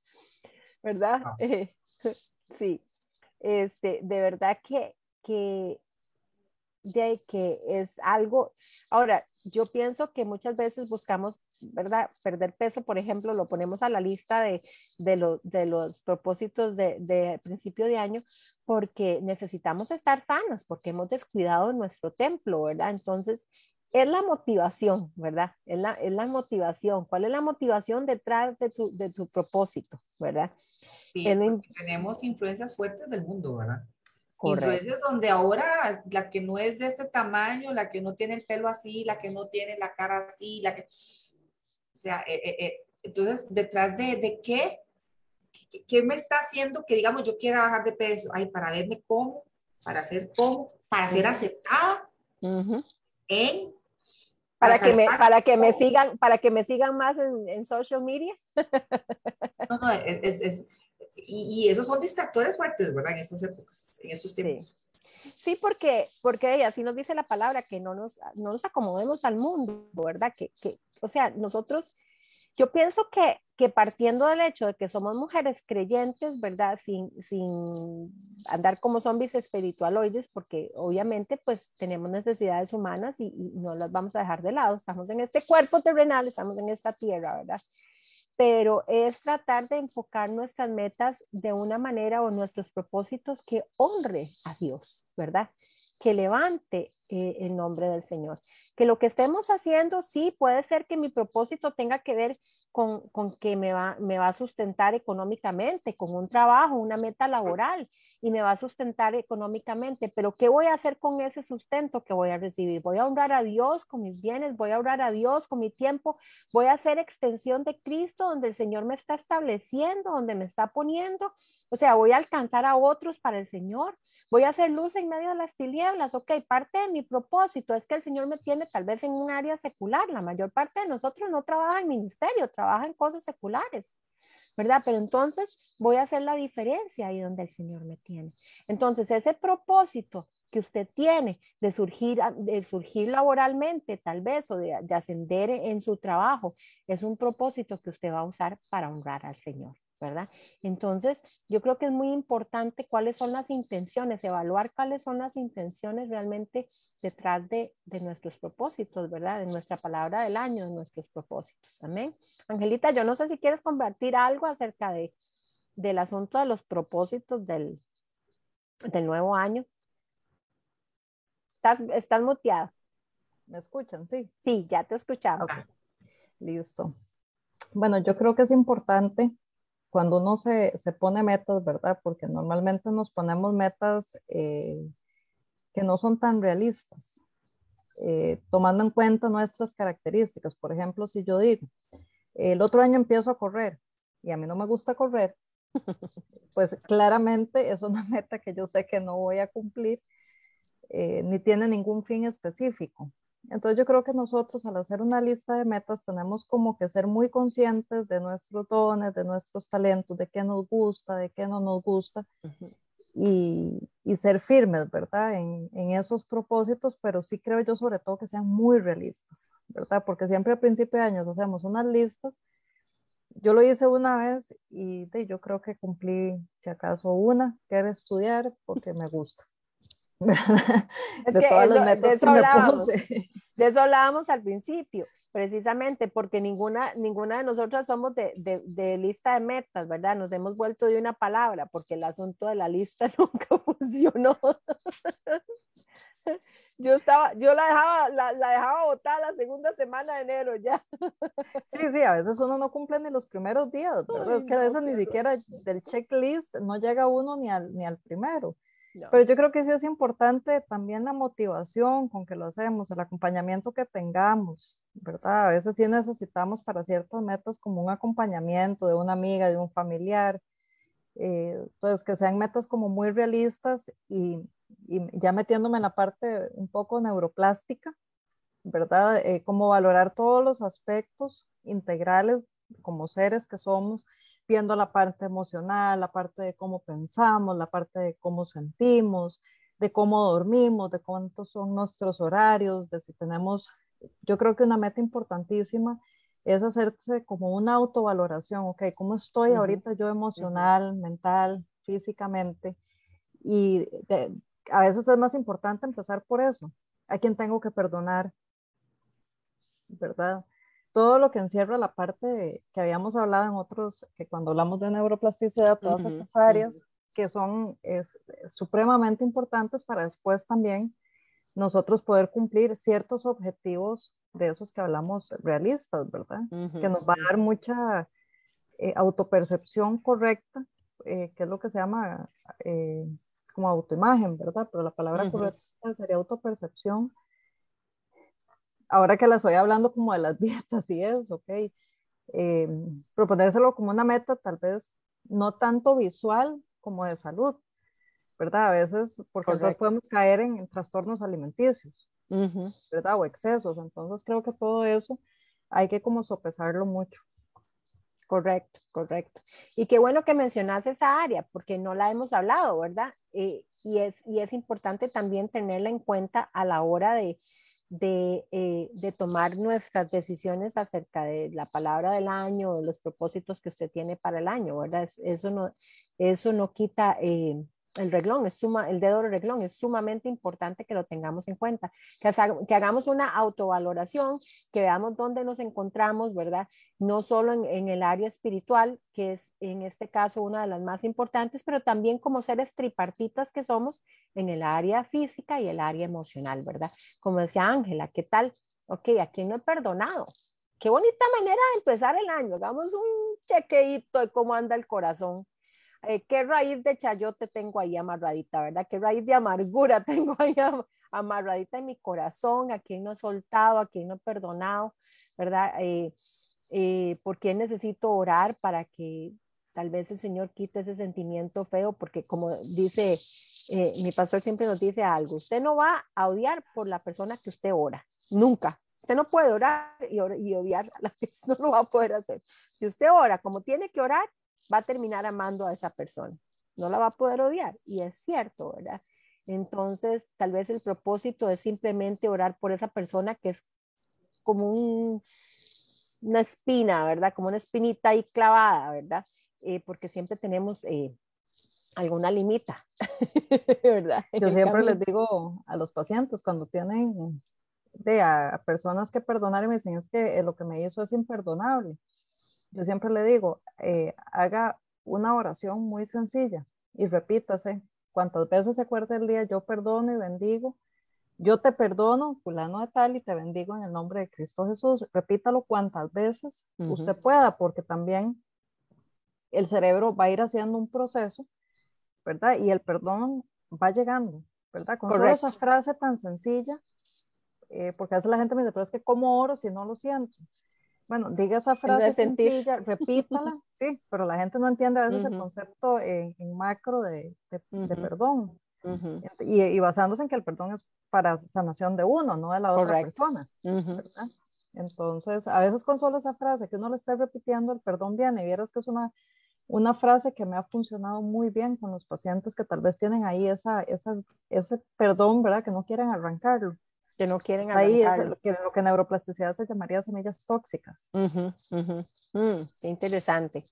¿Verdad? sí. Este, de verdad que, que de que es algo, ahora, yo pienso que muchas veces buscamos, ¿verdad? Perder peso, por ejemplo, lo ponemos a la lista de, de, de los propósitos de, de, principio de año porque necesitamos estar sanos, porque hemos descuidado nuestro templo, ¿verdad? Entonces, es la motivación, ¿verdad? Es la, es la motivación. ¿Cuál es la motivación detrás de tu, de tu propósito, ¿verdad? Sí, tenemos influencias fuertes del mundo, ¿verdad? Influencias donde ahora la que no es de este tamaño, la que no tiene el pelo así, la que no tiene la cara así, la que... O sea, eh, eh, eh, entonces, detrás de, de qué, qué, me está haciendo que, digamos, yo quiera bajar de peso? Ay, para verme cómo, para ser cómo, para ser aceptada en... Para, que me, para que me sigan, para que me sigan más en, en social media. No, no, es, es y, esos son distractores fuertes, ¿verdad? En estas épocas, en estos tiempos. Sí. porque, porque así nos dice la palabra, que no nos, no nos acomodemos al mundo, ¿verdad? Que, que, o sea, nosotros, yo pienso que, que partiendo del hecho de que somos mujeres creyentes, ¿verdad? Sin, sin andar como zombies espiritualoides, porque obviamente pues tenemos necesidades humanas y, no las vamos a dejar de lado. Estamos en este cuerpo terrenal, estamos en esta tierra, ¿verdad? pero es tratar de enfocar nuestras metas de una manera o nuestros propósitos que honre a Dios, ¿verdad? Que levante eh, el nombre del Señor. Que lo que estemos haciendo, sí, puede ser que mi propósito tenga que ver con, con que me va, me va a sustentar económicamente, con un trabajo, una meta laboral y me va a sustentar económicamente, pero ¿qué voy a hacer con ese sustento que voy a recibir? Voy a honrar a Dios con mis bienes, voy a honrar a Dios con mi tiempo, voy a hacer extensión de Cristo donde el Señor me está estableciendo, donde me está poniendo, o sea, voy a alcanzar a otros para el Señor, voy a hacer luz en medio de las tinieblas, ok, parte de mi propósito es que el Señor me tiene tal vez en un área secular, la mayor parte de nosotros no trabaja en ministerio, trabaja en cosas seculares. ¿verdad? Pero entonces voy a hacer la diferencia ahí donde el Señor me tiene. Entonces, ese propósito que usted tiene de surgir, de surgir laboralmente, tal vez, o de, de ascender en su trabajo, es un propósito que usted va a usar para honrar al Señor. ¿Verdad? Entonces, yo creo que es muy importante cuáles son las intenciones, evaluar cuáles son las intenciones realmente detrás de, de nuestros propósitos, ¿verdad? De nuestra palabra del año, de nuestros propósitos. Amén. Angelita, yo no sé si quieres compartir algo acerca de, del asunto de los propósitos del, del nuevo año. Estás, estás muteada. ¿Me escuchan? Sí. Sí, ya te escuchamos. Listo. Bueno, yo creo que es importante cuando uno se, se, pone metas, ¿verdad? Porque normalmente nos ponemos metas eh, que no son tan realistas, eh, tomando en cuenta nuestras características. Por ejemplo, si yo digo, el otro año empiezo a correr y a mí no me gusta correr, pues claramente es una meta que yo sé que no voy a cumplir, eh, ni tiene ningún fin específico. Entonces yo creo que nosotros al hacer una lista de metas tenemos como que ser muy conscientes de nuestros dones, de nuestros talentos, de qué nos gusta, de qué no nos gusta y, y, ser firmes, ¿verdad? En, en, esos propósitos, pero sí creo yo sobre todo que sean muy realistas, ¿verdad? Porque siempre a principio de años hacemos unas listas. Yo lo hice una vez y de, yo creo que cumplí, si acaso, una, que era estudiar porque me gusta. Es de que todas eso, las metas de, eso hablábamos, de eso hablábamos al principio, precisamente porque ninguna, ninguna de nosotras somos de, de, de, lista de metas, ¿verdad? Nos hemos vuelto de una palabra porque el asunto de la lista nunca funcionó. Yo estaba, yo la dejaba, la, la dejaba botada la segunda semana de enero ya. Sí, sí, a veces uno no cumple ni los primeros días, ¿verdad? Ay, es que a veces ni siquiera del checklist no llega uno ni al, ni al primero. Pero yo creo que sí es importante también la motivación con que lo hacemos, el acompañamiento que tengamos, ¿verdad? A veces sí necesitamos para ciertas metas como un acompañamiento de una amiga, de un familiar. eh, entonces, que sean metas como muy realistas y, y ya metiéndome en la parte un poco neuroplástica, ¿verdad? Eh, como valorar todos los aspectos integrales como seres que somos, viendo la parte emocional, la parte de cómo pensamos, la parte de cómo sentimos, de cómo dormimos, de cuántos son nuestros horarios, de si tenemos, yo creo que una meta importantísima es hacerse como una autovaloración, ok, ¿cómo estoy Ujú, ahorita yo emocional, mental, físicamente? Y de- a veces es más importante empezar por eso. ¿A quién tengo que perdonar? ¿Verdad? Todo lo que encierra la parte de- que habíamos hablado en otros, que cuando hablamos de neuroplasticidad, todas Ujú, esas áreas ujú. que son es, supremamente importantes para después también nosotros poder cumplir ciertos objetivos de esos que hablamos realistas, ¿verdad? Que nos va a dar mucha eh, autopercepción correcta, eh, que es lo que se llama eh, como autoimagen, ¿verdad? Pero la palabra correcta sería autopercepción. Ahora que la estoy hablando como de las dietas y eso, ¿ok? Eh, proponérselo como una meta tal vez no tanto visual como de salud, ¿verdad? A veces, porque entonces Correcto. podemos caer en, en trastornos alimenticios, Ujú. ¿verdad? O excesos. Entonces creo que todo eso hay que como sopesarlo mucho. Correcto, correcto. Y qué bueno que mencionas esa área, porque no la hemos hablado, ¿verdad? Eh, y, es, y es importante también tenerla en cuenta a la hora de, de, eh, de tomar nuestras decisiones acerca de la palabra del año, los propósitos que usted tiene para el año, ¿verdad? Es- Eso no, eso no quita eh, el reglón, es el dedo del reglón, es sumamente importante que lo tengamos en cuenta, que, haga- que hagamos una autovaloración, que veamos dónde nos encontramos, ¿verdad? no solo en, en, el área espiritual, que es en este caso una de las más importantes, pero también como seres tripartitas que somos en el área física y el área emocional, ¿verdad? Como decía Ángela, ¿qué tal? Ok, ¿a quién no he perdonado? Qué bonita manera de empezar el año. Hagamos un chequeito de cómo anda el corazón. Eh, ¿Qué raíz de chayote tengo ahí amarradita, verdad? ¿Qué raíz de amargura tengo ahí am amarradita en mi corazón? ¿A quién no he soltado? ¿A quién no he perdonado? ¿Verdad? Eh, eh, por qué necesito orar para que tal vez el Señor quite ese sentimiento feo, porque como dice, eh, mi pastor siempre nos dice algo, usted no va a odiar por la persona que usted ora, nunca. Usted no puede orar y, or y odiar a la que no lo va a poder hacer. Si usted ora como tiene que orar, va a terminar amando a esa persona. No la va a poder odiar. Y es cierto, ¿verdad? Entonces, tal vez el propósito es simplemente orar por esa persona que es como un, una espina, ¿verdad? Como una espinita ahí clavada, ¿verdad? Eh, porque siempre tenemos eh, alguna limita, ¿verdad? Yo siempre les digo a los pacientes cuando tienen de a, a personas que perdonar y me dicen es que eh, lo que me hizo es imperdonable. Yo siempre le digo, eh, haga una oración muy sencilla y repítase cuantas veces se acuerde el día, yo perdono y bendigo yo te perdono, fulano de tal, y te bendigo en el nombre de Cristo Jesús. Repítalo cuantas veces uh -huh. usted pueda, porque también el cerebro va a ir haciendo un proceso, ¿verdad? Y el perdón va llegando, ¿verdad? Con solo esa frase tan sencilla, eh, porque a veces la gente me dice, pero es que ¿cómo oro si no lo siento? Bueno, diga esa frase sencilla, repítala, sí, pero la gente no entiende a veces uh -huh. el concepto en, en macro de, de, uh -huh. de perdón. Y, y basándose en que el perdón es para sanación de uno, no de la otra Correcto. persona. Uh -huh. Entonces, a veces con solo esa frase que uno le está repitiendo, el perdón viene. Y vieras que es una, una frase que me ha funcionado muy bien con los pacientes que tal vez tienen ahí esa, esa, ese perdón, ¿verdad? Que no quieren arrancarlo. Que no quieren ahí es lo que, lo que en neuroplasticidad se llamaría semillas tóxicas. Uh -huh, uh -huh. Mm, qué interesante.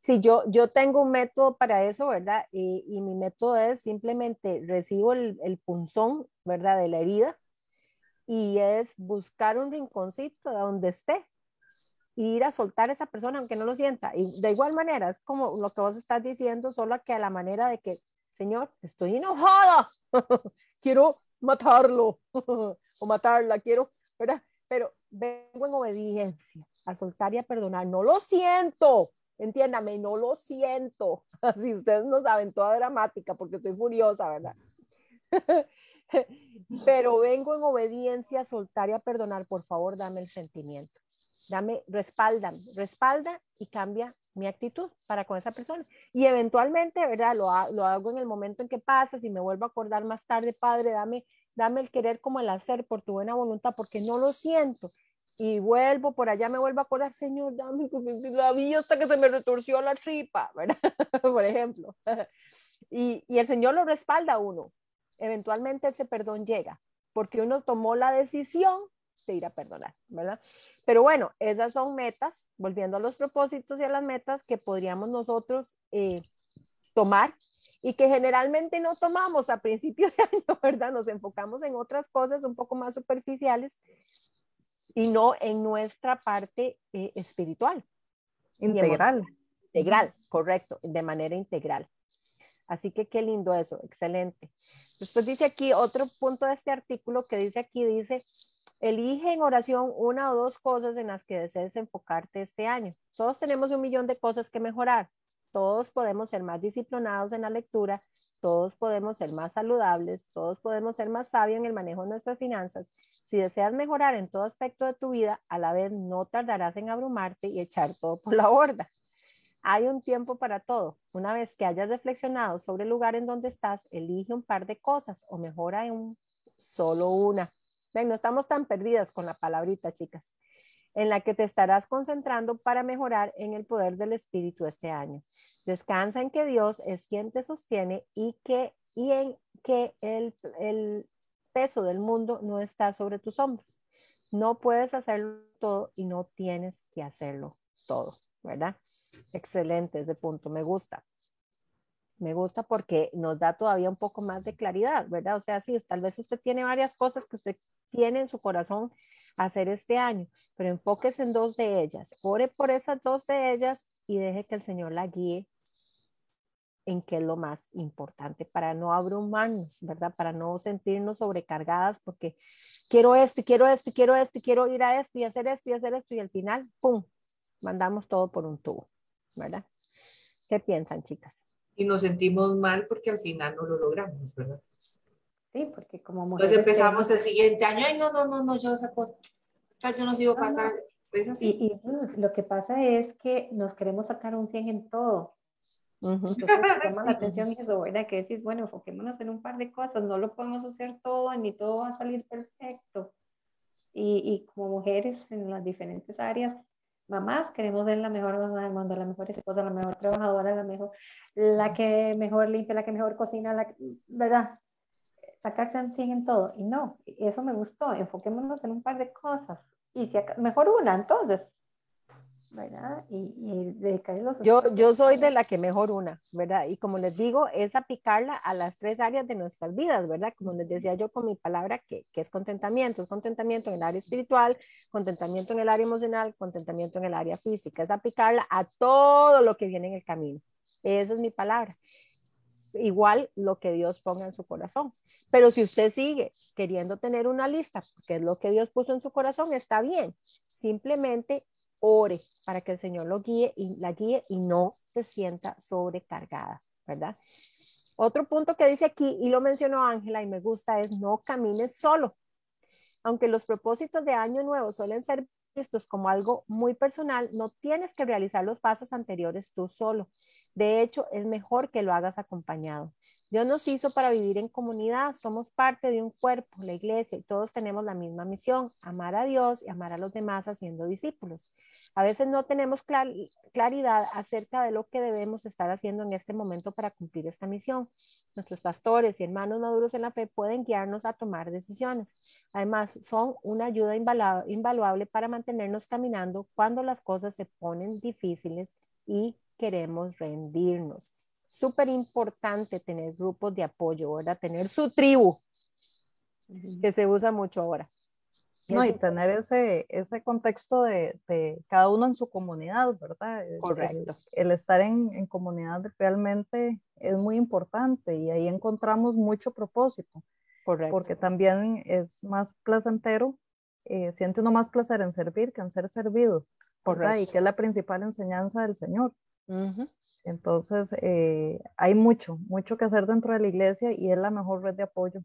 Sí, yo, yo tengo un método para eso, ¿verdad? Y, y mi método es simplemente recibo el, el, punzón, ¿verdad? De la herida y es buscar un rinconcito donde esté e ir a soltar a esa persona aunque no lo sienta. Y de igual manera, es como lo que vos estás diciendo, solo que a la manera de que, Señor, estoy enojado, quiero matarlo o matarla, quiero, ¿verdad? Pero vengo en obediencia a soltar y a perdonar. No lo siento, entiéndame, no lo siento. Así ustedes no saben, toda dramática porque estoy furiosa, ¿verdad? Pero vengo en obediencia a soltar y a perdonar. Por favor, dame el sentimiento. Dame, respalda, respalda y cambia mi actitud para con esa persona. Y eventualmente, ¿verdad? Lo, lo, hago en el momento en que pasa, si me vuelvo a acordar más tarde, Padre, dame, dame el querer como el hacer por tu buena voluntad, porque no lo siento. Y vuelvo por allá, me vuelvo a acordar, Señor, dame la vida hasta que se me retorció la tripa, ¿verdad? por ejemplo. y, y el Señor lo respalda a uno. Eventualmente ese perdón llega, porque uno tomó la decisión de ir a perdonar, ¿verdad? Pero bueno, esas son metas, volviendo a los propósitos y a las metas que podríamos nosotros eh, tomar y que generalmente no tomamos a principio de año, ¿verdad? Nos enfocamos en otras cosas un poco más superficiales y no en nuestra parte eh, espiritual. Integral. Integral, correcto, de manera integral. Así que qué lindo eso, excelente. Después dice aquí otro punto de este artículo que dice aquí, dice, Elige en oración una o dos cosas en las que desees enfocarte este año. Todos tenemos un millón de cosas que mejorar. Todos podemos ser más disciplinados en la lectura. Todos podemos ser más saludables. Todos podemos ser más sabios en el manejo de nuestras finanzas. Si deseas mejorar en todo aspecto de tu vida, a la vez no tardarás en abrumarte y echar todo por la borda. Hay un tiempo para todo. Una vez que hayas reflexionado sobre el lugar en donde estás, elige un par de cosas o mejora en solo una no estamos tan perdidas con la palabrita, chicas, en la que te estarás concentrando para mejorar en el poder del Espíritu este año. Descansa en que Dios es quien te sostiene y, que, y en que el, el peso del mundo no está sobre tus hombros. No puedes hacerlo todo y no tienes que hacerlo todo, ¿verdad? Excelente ese punto, me gusta me gusta porque nos da todavía un poco más de claridad, ¿verdad? O sea, sí, tal vez usted tiene varias cosas que usted tiene en su corazón hacer este año, pero enfóquese en dos de ellas. Ore por esas dos de ellas y deje que el Señor la guíe en qué es lo más importante para no abrumarnos, ¿verdad? Para no sentirnos sobrecargadas porque quiero esto y quiero esto y quiero esto y quiero ir a esto y hacer esto y hacer esto y al final, ¡pum!, mandamos todo por un tubo, ¿verdad? ¿Qué piensan, chicas? y nos sentimos mal porque al final no lo logramos, ¿verdad? Sí, porque como mujeres... Entonces empezamos el siguiente año, ay, no, no, no, no, yo esa cosa, yo no sigo pasar, es así. Y, y, lo que pasa es que nos queremos sacar un 100 en todo. Entonces, llama la atención eso, ¿verdad? Que decís, bueno, enfoquémonos en un par de cosas, no lo podemos hacer todo, ni todo va a salir perfecto. Y, y como mujeres en las diferentes áreas, mamás, queremos ser la mejor mamá del mundo, la mejor esposa, la mejor trabajadora, la mejor, la que mejor limpia, la que mejor cocina, la, ¿verdad? Sacarse al 100 en todo. Y no, eso me gustó, enfoquémonos en un par de cosas. Y si mejor una, entonces, ¿verdad? Y, y dedicarle los yo, yo soy de la que mejor una, ¿verdad? Y como les digo, es aplicarla a las tres áreas de nuestras vidas, ¿verdad? Como les decía yo con mi palabra, que, que es contentamiento, es contentamiento en el área espiritual, contentamiento en el área emocional, contentamiento en el área física, es aplicarla a todo lo que viene en el camino. Esa es mi palabra. Igual lo que Dios ponga en su corazón. Pero si usted sigue queriendo tener una lista, que es lo que Dios puso en su corazón, está bien. Simplemente ore para que el Señor lo guíe y la guíe y no se sienta sobrecargada, ¿verdad? Otro punto que dice aquí, y lo mencionó Ángela y me gusta, es no camines solo. Aunque los propósitos de Año Nuevo suelen ser vistos como algo muy personal, no tienes que realizar los pasos anteriores tú solo. De hecho, es mejor que lo hagas acompañado. Dios nos hizo para vivir en comunidad, somos parte de un cuerpo, la iglesia, y todos tenemos la misma misión, amar a Dios y amar a los demás haciendo discípulos. A veces no tenemos claridad acerca de lo que debemos estar haciendo en este momento para cumplir esta misión. Nuestros pastores y hermanos maduros en la fe pueden guiarnos a tomar decisiones. Además, son una ayuda invaluable para mantenernos caminando cuando las cosas se ponen difíciles y queremos rendirnos súper importante tener grupos de apoyo, ¿verdad? Tener su tribu, que se usa mucho ahora. No, y tener ese, ese contexto de, de, cada uno en su comunidad, ¿verdad? Correcto. El, estar en, en, comunidad realmente es muy importante y ahí encontramos mucho propósito. Correcto. porque también es más placentero, eh, siente uno más placer en servir que en ser servido, ¿verdad? Y que es la principal enseñanza del Señor. Entonces, eh, hay mucho, mucho que hacer dentro de la iglesia y es la mejor red de apoyo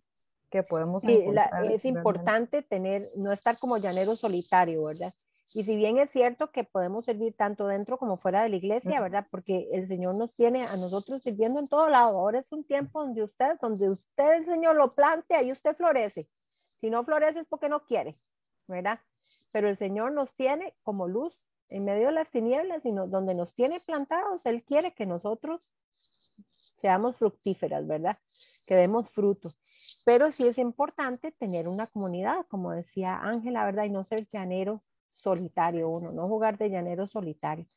que podemos Sí, la- es importante tener, no estar como llanero solitario, ¿verdad? Y si bien es cierto que podemos servir tanto dentro como fuera de la iglesia. ¿verdad? Porque el Señor nos tiene a nosotros sirviendo en todo lado. Ahora es un tiempo donde usted, donde usted, el Señor lo plante, ahí usted florece. Si no florece es porque no quiere, ¿verdad? Pero el Señor nos tiene como luz en medio de las tinieblas y no- donde nos tiene plantados, Él quiere que nosotros seamos fructíferas, ¿verdad? Que demos frutos. Pero sí es importante tener una comunidad, como decía Ángela, ¿verdad? Y no ser llanero solitario uno, no jugar de llanero solitario.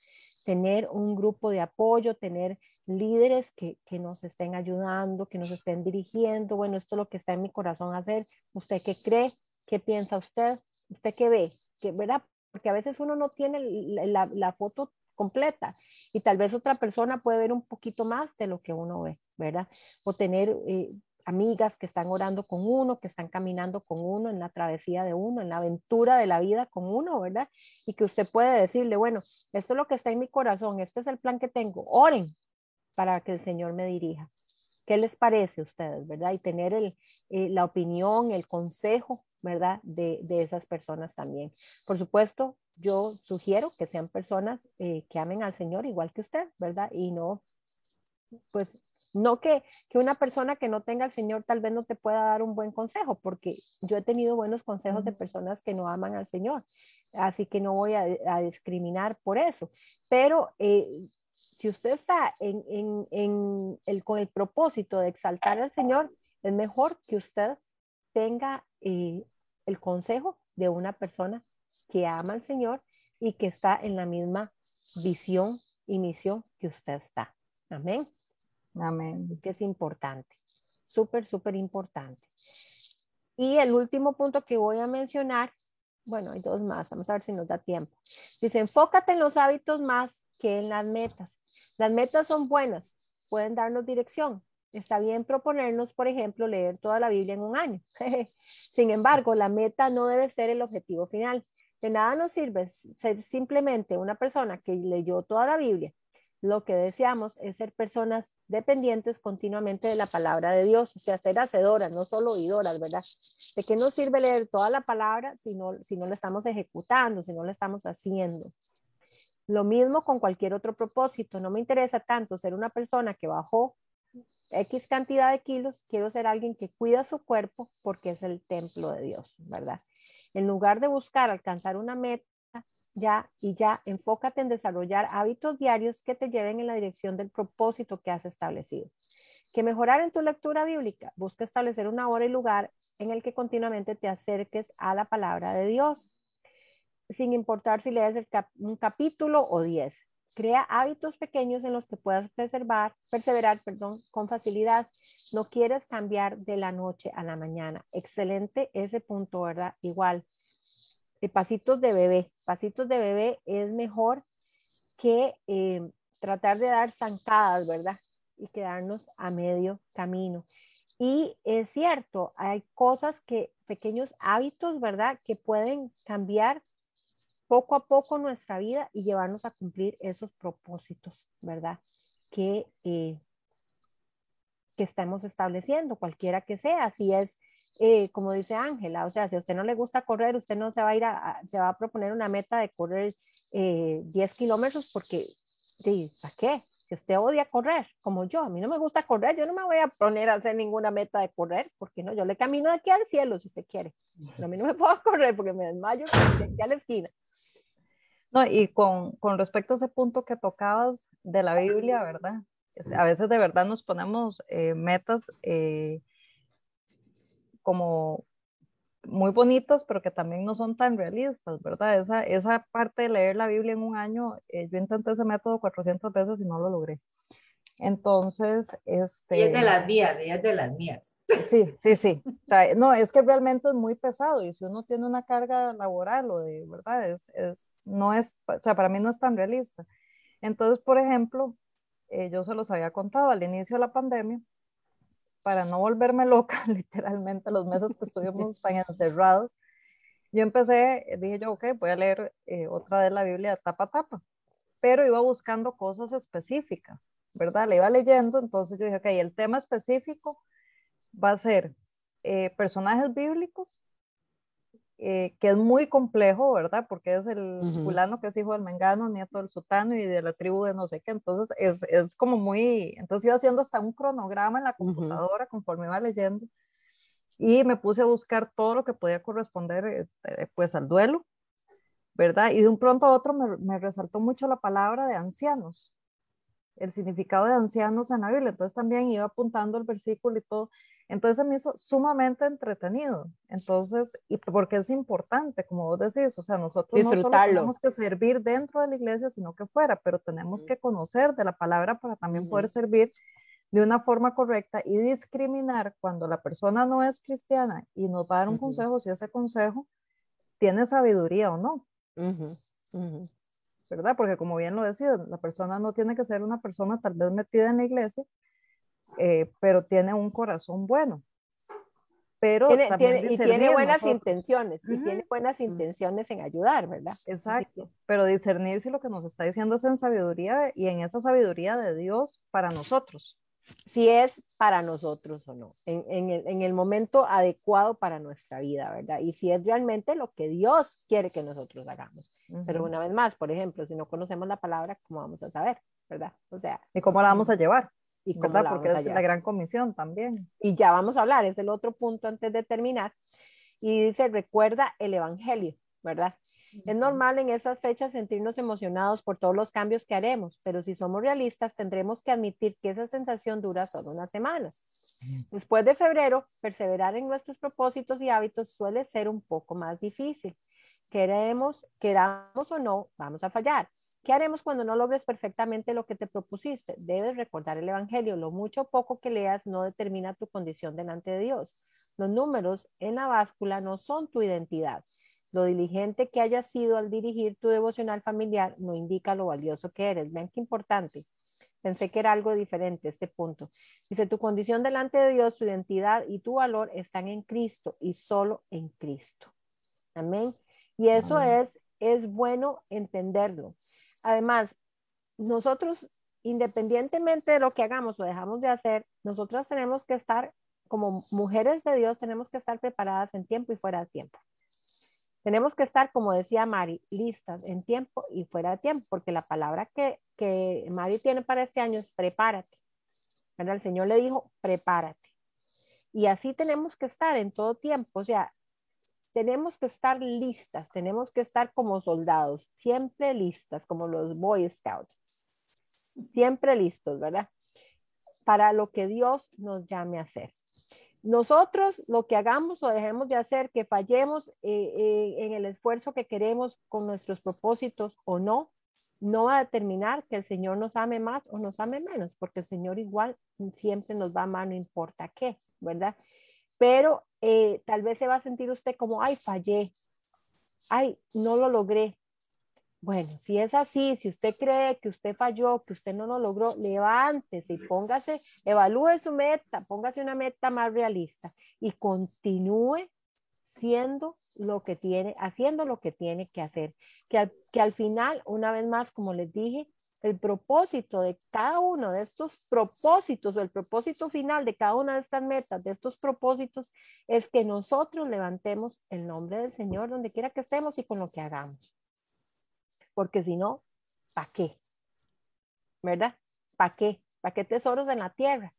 Tener un grupo de apoyo, tener líderes que, que nos estén ayudando, que nos estén dirigiendo. Bueno, esto es lo que está en mi corazón hacer. ¿Usted qué cree? ¿Qué piensa usted? ¿Usted qué ve? ¿Qué, ¿Verdad? Porque a veces uno no tiene la, foto completa y tal vez otra persona puede ver un poquito más de lo que uno ve, ¿verdad? O tener eh, amigas que están orando con uno, que están caminando con uno en la travesía de uno, en la aventura de la vida con uno, ¿verdad? Y que usted puede decirle, bueno, esto es lo que está en mi corazón, este es el plan que tengo, oren para que el Señor me dirija. ¿Qué les parece a ustedes, verdad? Y tener el, eh, la opinión, el consejo, ¿verdad? De, de esas personas también. Por supuesto, yo sugiero que sean personas eh, que amen al Señor igual que usted, ¿verdad? Y no, pues, no que, que una persona que no tenga al Señor tal vez no te pueda dar un buen consejo, porque yo he tenido buenos consejos de personas que no aman al Señor, así que no voy a, a discriminar por eso. Pero eh, si usted está en, en, en el, con el propósito de exaltar al Señor, es mejor que usted tenga eh, el consejo de una persona que ama al Señor y que está en la misma visión y misión que usted está. Amén. Amén. Así que es importante, súper, súper importante. Y el último punto que voy a mencionar, bueno, hay dos más, vamos a ver si nos da tiempo. Dice, enfócate en los hábitos más que en las metas. Las metas son buenas, pueden darnos dirección. Está bien proponernos, por ejemplo, leer toda la Biblia en un año. Sin embargo, la meta no debe ser el objetivo final. De nada nos sirve ser simplemente una persona que leyó toda la Biblia lo que deseamos es ser personas dependientes continuamente de la palabra de Dios, o sea, ser hacedoras, no solo oidoras, ¿verdad? ¿De qué nos sirve leer toda la palabra si no, si no la estamos ejecutando, si no la estamos haciendo? Lo mismo con cualquier otro propósito. No me interesa tanto ser una persona que bajó X cantidad de kilos, quiero ser alguien que cuida su cuerpo porque es el templo de Dios, ¿verdad? En lugar de buscar alcanzar una meta, ya y ya, enfócate en desarrollar hábitos diarios que te lleven en la dirección del propósito que has establecido. Que mejorar en tu lectura bíblica, busca establecer una hora y lugar en el que continuamente te acerques a la palabra de Dios, sin importar si lees el un capítulo o diez. Crea hábitos pequeños en los que puedas preservar, perseverar perdón, con facilidad. No quieres cambiar de la noche a la mañana. Excelente ese punto, ¿verdad? Igual de pasitos de bebé. Pasitos de bebé es mejor que eh, tratar de dar zancadas, ¿verdad? Y quedarnos a medio camino. Y es cierto, hay cosas que, pequeños hábitos, ¿verdad? Que pueden cambiar poco a poco nuestra vida y llevarnos a cumplir esos propósitos, ¿verdad? Que, eh, que estamos estableciendo, cualquiera que sea, si es eh, como dice Ángela, o sea, si a usted no le gusta correr, usted no se va a ir a, se va a proponer una meta de correr eh, 10 kilómetros porque, ¿para qué? Si usted odia correr, como yo, a mí no me gusta correr, yo no me voy a poner a hacer ninguna meta de correr, porque no, yo le camino de aquí al cielo si usted quiere, pero a mí no me puedo correr porque me desmayo de aquí a la esquina. No, y con, con respecto a ese punto que tocabas de la Biblia, ¿verdad? A veces de verdad nos ponemos eh, metas eh, como muy bonitas, pero que también no son tan realistas, ¿verdad? Esa, esa parte de leer la Biblia en un año, eh, yo intenté ese método 400 veces y no lo logré. Entonces, este... Y es de las mías, ella es de las mías. Sí, sí, sí. O sea, no, es que realmente es muy pesado y si uno tiene una carga laboral o de, ¿verdad? Es, es, no es, o sea, para mí no es tan realista. Entonces, por ejemplo, eh, yo se los había contado al inicio de la pandemia, para no volverme loca, literalmente los meses que estuvimos tan encerrados, yo empecé, dije yo, ok, voy a leer eh, otra vez la Biblia tapa tapa, pero iba buscando cosas específicas, ¿verdad? Le iba leyendo, entonces yo dije, ok, el tema específico va a ser eh, personajes bíblicos, eh, que es muy complejo, ¿verdad? Porque es el fulano que es hijo del mengano, nieto del sutano y de la tribu de no sé qué, entonces es, es como muy, entonces iba haciendo hasta un cronograma en la computadora conforme iba leyendo y me puse a buscar todo lo que podía corresponder este, pues al duelo, ¿verdad? Y de un pronto a otro me, me resaltó mucho la palabra de ancianos, el significado de ancianos en la Biblia, entonces también iba apuntando el versículo y todo, entonces me hizo sumamente entretenido. Entonces, y porque es importante, como vos decís, o sea, nosotros no solo tenemos que servir dentro de la iglesia, sino que fuera, pero tenemos que conocer de la palabra para también poder servir de una forma correcta y discriminar cuando la persona no es cristiana y nos va a dar un consejo, si ese consejo tiene sabiduría o no. ¿Verdad? Porque como bien lo decía, la persona no tiene que ser una persona tal vez metida en la iglesia, eh, pero tiene un corazón bueno. Pero tiene, y tiene buenas intenciones, y tiene buenas intenciones en ayudar, ¿verdad? Exacto, pero discernir si lo que nos está diciendo es en sabiduría y en esa sabiduría de Dios para nosotros. Si es para nosotros o no, en, en, el, en el momento adecuado para nuestra vida, ¿verdad? Y si es realmente lo que Dios quiere que nosotros hagamos. Pero una vez más, por ejemplo, si no conocemos la palabra, ¿cómo vamos a saber? ¿Verdad? O sea. ¿Y cómo la vamos a llevar? y cómo porque es la gran comisión también. Y ya vamos a hablar, es el otro punto antes de terminar. Y dice, recuerda el Evangelio, ¿verdad? Es normal en esas fechas sentirnos emocionados por todos los cambios que haremos, pero si somos realistas tendremos que admitir que esa sensación dura solo unas semanas. Después de febrero, perseverar en nuestros propósitos y hábitos suele ser un poco más difícil. Queremos, queramos o no, vamos a fallar. ¿Qué haremos cuando no logres perfectamente lo que te propusiste? Debes recordar el Evangelio. Lo mucho o poco que leas no determina tu condición delante de Dios. Los números en la báscula no son tu identidad. Lo diligente que hayas sido al dirigir tu devocional familiar no indica lo valioso que eres. Vean qué importante. Pensé que era algo diferente este punto. Dice, tu condición delante de Dios, tu identidad y tu valor están en Cristo y solo en Cristo. Amén. Y eso es, es bueno entenderlo. Además, nosotros, independientemente de lo que hagamos o dejamos de hacer, nosotras tenemos que estar, como mujeres de Dios, tenemos que estar preparadas en tiempo y fuera de tiempo. Tenemos que estar, como decía Mari, listas en tiempo y fuera de tiempo, porque la palabra que, que Mari tiene para este año es prepárate. El Señor le dijo, prepárate. Y así tenemos que estar en todo tiempo. O sea, tenemos que estar listas, tenemos que estar como soldados, siempre listas, como los Boy Scouts, siempre listos, ¿verdad? Para lo que Dios nos llame a hacer. Nosotros lo que hagamos o dejemos de hacer, que fallemos eh, eh, en el esfuerzo que queremos con nuestros propósitos o no, no va a determinar que el Señor nos ame más o nos ame menos, porque el Señor igual siempre nos va a amar, no importa qué, ¿verdad? pero eh, tal vez se va a sentir usted como, ay, fallé, ay, no lo logré. Bueno, si es así, si usted cree que usted falló, que usted no lo logró, levántese y póngase, evalúe su meta, póngase una meta más realista y continúe siendo lo que tiene, haciendo lo que tiene que hacer. Que que al final, una vez más, como les dije, el propósito de cada uno de estos propósitos o el propósito final de cada una de estas metas, de estos propósitos, es que nosotros levantemos el nombre del Señor donde quiera que estemos y con lo que hagamos. Porque si no, ¿para qué? ¿Verdad? ¿Para qué? ¿Para qué tesoros en la tierra?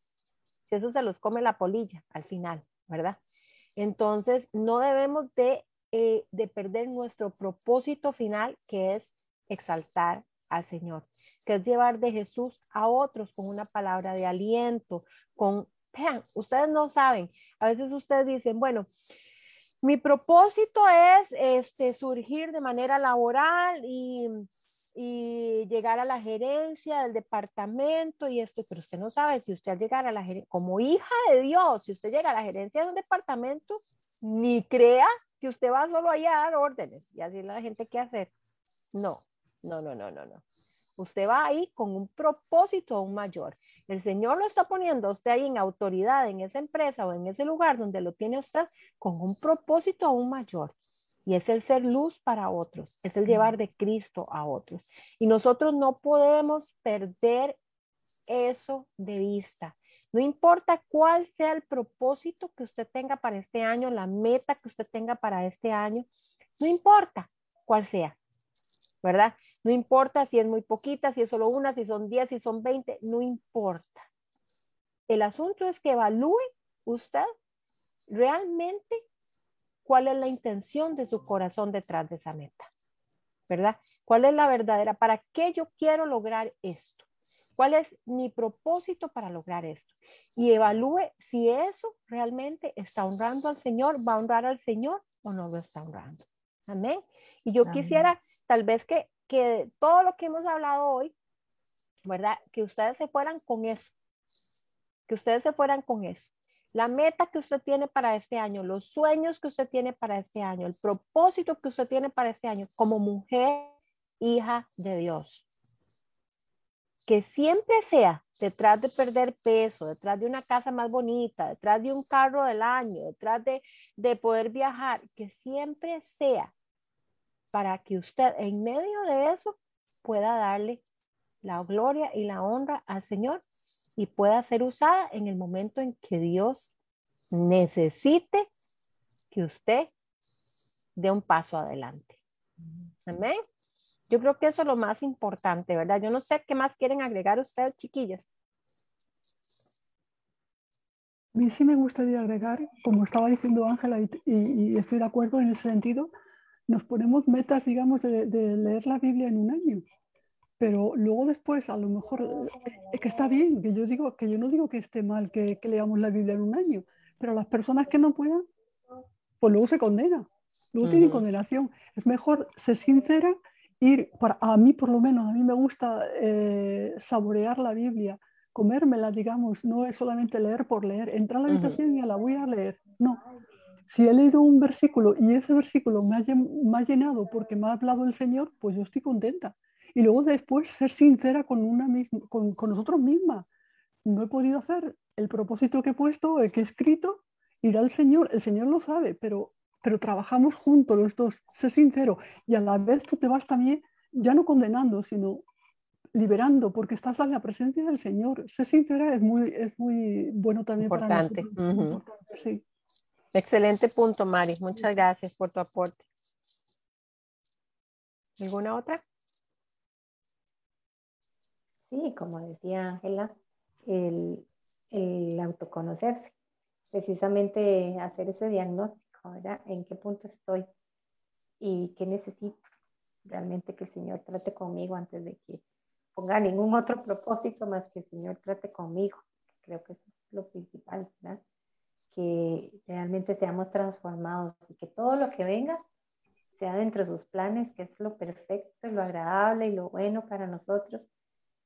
Si eso se los come la polilla al final, ¿verdad? Entonces, no debemos de, eh, de perder nuestro propósito final, que es exaltar al Señor, que es llevar de Jesús a otros con una palabra de aliento, con, vean, ustedes no saben, a veces ustedes dicen, bueno, mi propósito es este, surgir de manera laboral y, y llegar a la gerencia del departamento y esto, pero usted no sabe si usted al llegar a la gerencia, como hija de Dios, si usted llega a la gerencia de un departamento, ni crea que usted va solo allá a dar órdenes y así la gente qué hacer. No, no, no, no, no, no. Usted va ahí con un propósito aún mayor. El Señor lo está poniendo a usted ahí en autoridad en esa empresa o en ese lugar donde lo tiene usted con un propósito aún mayor. Y es el ser luz para otros, es el llevar de Cristo a otros. Y nosotros no podemos perder eso de vista. No importa cuál sea el propósito que usted tenga para este año, la meta que usted tenga para este año, no importa cuál sea. ¿Verdad? No importa si es muy poquita, si es solo una, si son 10, si son 20, no importa. El asunto es que evalúe usted realmente cuál es la intención de su corazón detrás de esa meta, ¿verdad? ¿Cuál es la verdadera? ¿Para qué yo quiero lograr esto? ¿Cuál es mi propósito para lograr esto? Y evalúe si eso realmente está honrando al Señor, va a honrar al Señor o no lo está honrando. Amén. Y yo quisiera tal vez que, que todo lo que hemos hablado hoy, ¿verdad? Que ustedes se fueran con eso. Que ustedes se fueran con eso. La meta que usted tiene para este año, los sueños que usted tiene para este año, el propósito que usted tiene para este año como mujer, hija de Dios. Que siempre sea detrás de perder peso, detrás de una casa más bonita, detrás de un carro del año, detrás de, de poder viajar, que siempre sea para que usted en medio de eso pueda darle la gloria y la honra al Señor y pueda ser usada en el momento en que Dios necesite que usted dé un paso adelante. Amén. Yo creo que eso es lo más importante, ¿verdad? Yo no sé qué más quieren agregar ustedes, chiquillas. A mí sí me gustaría agregar, como estaba diciendo Ángela, y, y, estoy de acuerdo en ese sentido, nos ponemos metas, digamos, de, leer la Biblia en un año. Pero luego después, a lo mejor, eh, que está bien, que yo, digo, que yo no digo que esté mal que, leamos la Biblia en un año, pero las personas que no puedan, pues luego se condena, luego tienen condenación. Es mejor ser sincera, ir, para, a mí por lo menos, a mí me gusta eh, saborear la Biblia, comérmela, digamos, no es solamente leer por leer, entrar a la habitación y a la voy a leer, no, si he leído un versículo y ese versículo me ha, llenado porque me ha hablado el Señor, pues yo estoy contenta. Y luego después ser sincera con, una misma, con, nosotros mismas. No he podido hacer el propósito que he puesto, el que he escrito, ir al Señor. El Señor lo sabe, pero, pero trabajamos juntos los dos. Ser sincero. Y a la vez tú te vas también, ya no condenando, sino liberando, porque estás en la presencia del Señor. Ser sincera es muy, es muy bueno también para nosotros. Importante, sí. Excelente punto, Mari. Muchas gracias por tu aporte. ¿Alguna otra? Sí, como decía Ángela, el, autoconocerse, precisamente hacer ese diagnóstico, ¿verdad? ¿En qué punto estoy? ¿Y qué necesito? Realmente que el Señor trate conmigo antes de que ponga ningún otro propósito más que el Señor trate conmigo. Creo que es lo principal, ¿verdad? Que realmente seamos transformados y que todo lo que venga sea dentro de sus planes, que es lo perfecto, lo agradable y lo bueno para nosotros,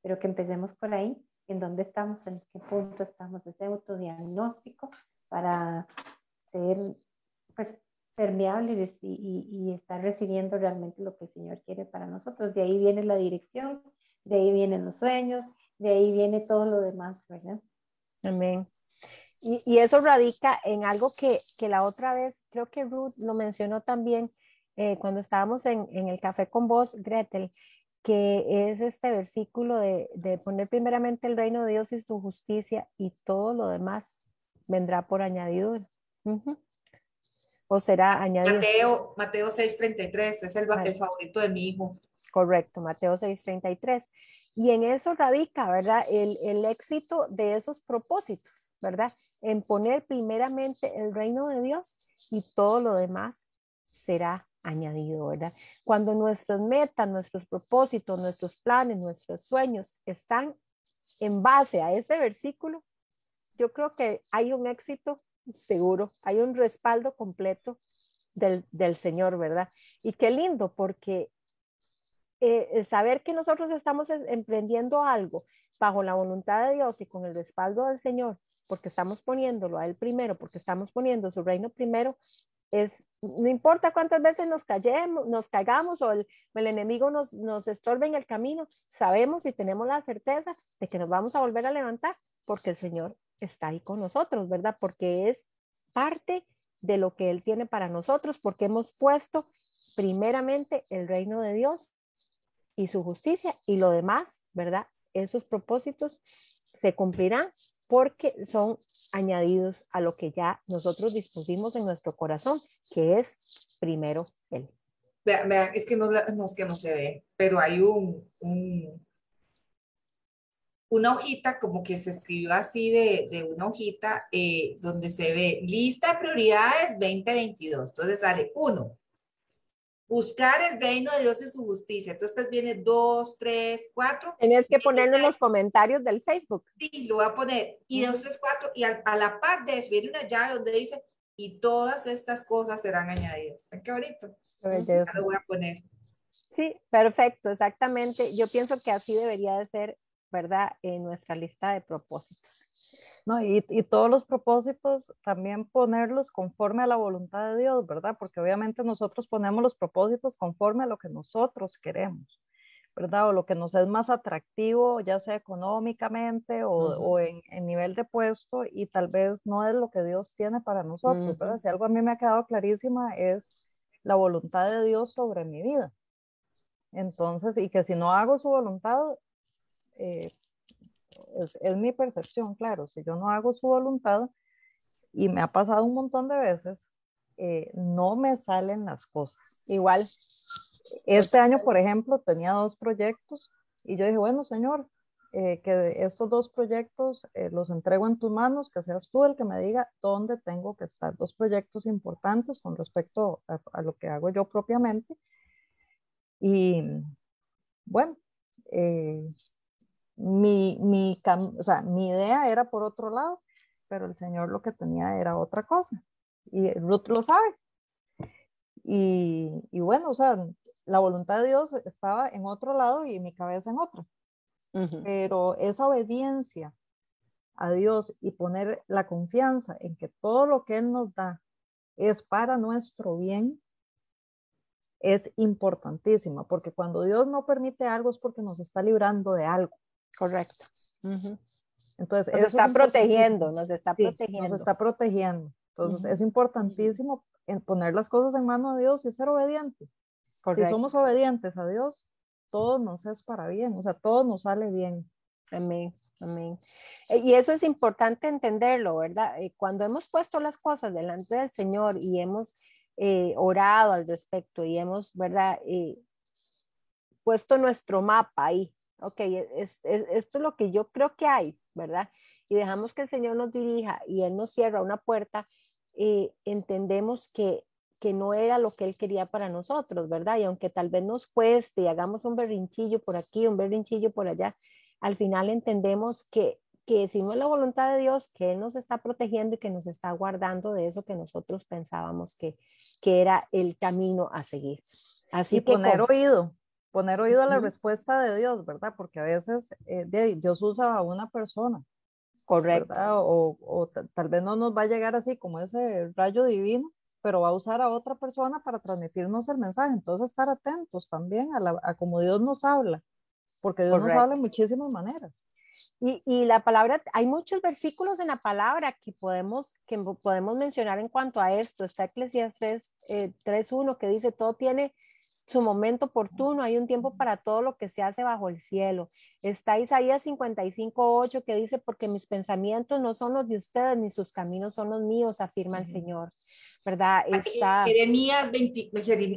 pero que empecemos por ahí, en dónde estamos, en qué punto estamos, ese autodiagnóstico para ser pues permeables y, y, estar recibiendo realmente lo que el Señor quiere para nosotros. De ahí viene la dirección, de ahí vienen los sueños, de ahí viene todo lo demás, ¿verdad? Amén. Y, eso radica en algo que, que, la otra vez, creo que Ruth lo mencionó también eh, cuando estábamos en, en, el café con vos, Gretel, que es este versículo de, de, poner primeramente el reino de Dios y su justicia y todo lo demás vendrá por añadidura. O será añadido. Mateo, Mateo 6:33 es el, el favorito de mi hijo. Correcto, Mateo 6:33. Y en eso radica, ¿verdad? El, el, éxito de esos propósitos, ¿verdad? En poner primeramente el reino de Dios y todo lo demás será añadido, ¿verdad? Cuando nuestras metas, nuestros propósitos, nuestros planes, nuestros sueños están en base a ese versículo, yo creo que hay un éxito seguro, hay un respaldo completo del, del Señor, ¿verdad? Y qué lindo, porque eh, saber que nosotros estamos emprendiendo algo, bajo la voluntad de Dios y con el respaldo del Señor, porque estamos poniéndolo a Él primero, porque estamos poniendo su reino primero, es, no importa cuántas veces nos, callemos, nos caigamos o el, el enemigo nos, nos estorbe en el camino, sabemos y tenemos la certeza de que nos vamos a volver a levantar, porque el Señor está ahí con nosotros, ¿verdad? Porque es parte de lo que Él tiene para nosotros, porque hemos puesto primeramente el reino de Dios y su justicia y lo demás, ¿verdad? Esos propósitos se cumplirán porque son añadidos a lo que ya nosotros dispusimos en nuestro corazón, que es primero Él. Vean, vean, es que no, no, es que no se ve, pero hay un, un, una hojita como que se escribió así de, de una hojita eh, donde se ve lista de prioridades 2022. Entonces sale uno, buscar el reino de Dios y su justicia. Entonces pues viene dos, tres, cuatro. Tienes que ponerlo en los comentarios del Facebook. Sí, lo voy a poner. Y dos, tres, cuatro. Y a, a la par de eso viene una llave donde dice, y todas estas cosas serán añadidas. Qué bonito. Lo voy a poner. Sí, perfecto, exactamente. Yo pienso que así debería de ser ¿verdad? En nuestra lista de propósitos. No, y, y, todos los propósitos también ponerlos conforme a la voluntad de Dios, ¿verdad? Porque obviamente nosotros ponemos los propósitos conforme a lo que nosotros queremos, ¿verdad? O lo que nos es más atractivo, ya sea económicamente o, uh -huh. o en, en, nivel de puesto, y tal vez no es lo que Dios tiene para nosotros, uh -huh. ¿verdad? Si algo a mí me ha quedado clarísima es la voluntad de Dios sobre mi vida. Entonces, y que si no hago su voluntad, eh, es, es, mi percepción, claro, si yo no hago su voluntad, y me ha pasado un montón de veces, eh, no me salen las cosas. Igual. Este año, por ejemplo, tenía dos proyectos y yo dije, bueno, señor, eh, que estos dos proyectos eh, los entrego en tus manos, que seas tú el que me diga dónde tengo que estar. Dos proyectos importantes con respecto a, a lo que hago yo propiamente. Y bueno, eh, mi, mi, o sea, mi idea era por otro lado, pero el Señor lo que tenía era otra cosa. Y Ruth lo sabe. Y, y, bueno, o sea, la voluntad de Dios estaba en otro lado y mi cabeza en otro. Uh -huh. Pero esa obediencia a Dios y poner la confianza en que todo lo que Él nos da es para nuestro bien, es importantísima, porque cuando Dios no permite algo es porque nos está librando de algo. Correcto. Uh -huh. Entonces, nos está protegiendo, nos está sí, protegiendo. Nos está protegiendo. Entonces, uh -huh. es importantísimo poner las cosas en manos de Dios y ser obediente. Correcto. Si somos obedientes a Dios, todo nos es para bien, o sea, todo nos sale bien. Amén, amén. Eh, y eso es importante entenderlo, ¿verdad? Eh, cuando hemos puesto las cosas delante del Señor y hemos eh, orado al respecto y hemos, ¿verdad? Eh, puesto nuestro mapa ahí, ok, es, es, esto es lo que yo creo que hay, ¿verdad? Y dejamos que el Señor nos dirija y Él nos cierra una puerta, eh, entendemos que, que no era lo que Él quería para nosotros, ¿verdad? Y aunque tal vez nos cueste y hagamos un berrinchillo por aquí, un berrinchillo por allá, al final entendemos que, que es la voluntad de Dios, que Él nos está protegiendo y que nos está guardando de eso que nosotros pensábamos que, que era el camino a seguir. Así y que poner con... oído, poner oído a la respuesta de Dios, ¿verdad? Porque a veces eh, Dios usa a una persona. Correcto. O, o tal vez no nos va a llegar así como ese rayo divino, pero va a usar a otra persona para transmitirnos el mensaje. Entonces, estar atentos también a, la, a cómo Dios nos habla, porque Dios Correcto. nos habla de muchísimas maneras. Y, y, la palabra, hay muchos versículos en la palabra que podemos, que podemos mencionar en cuanto a esto. Está Eclesiastes 3.1 eh, que dice, todo tiene su momento oportuno, hay un tiempo para todo lo que se hace bajo el cielo. Está Isaías 55.8 que dice, porque mis pensamientos no son los de ustedes, ni sus caminos son los míos, afirma el Señor. ¿Verdad? Está... Jeremías 20,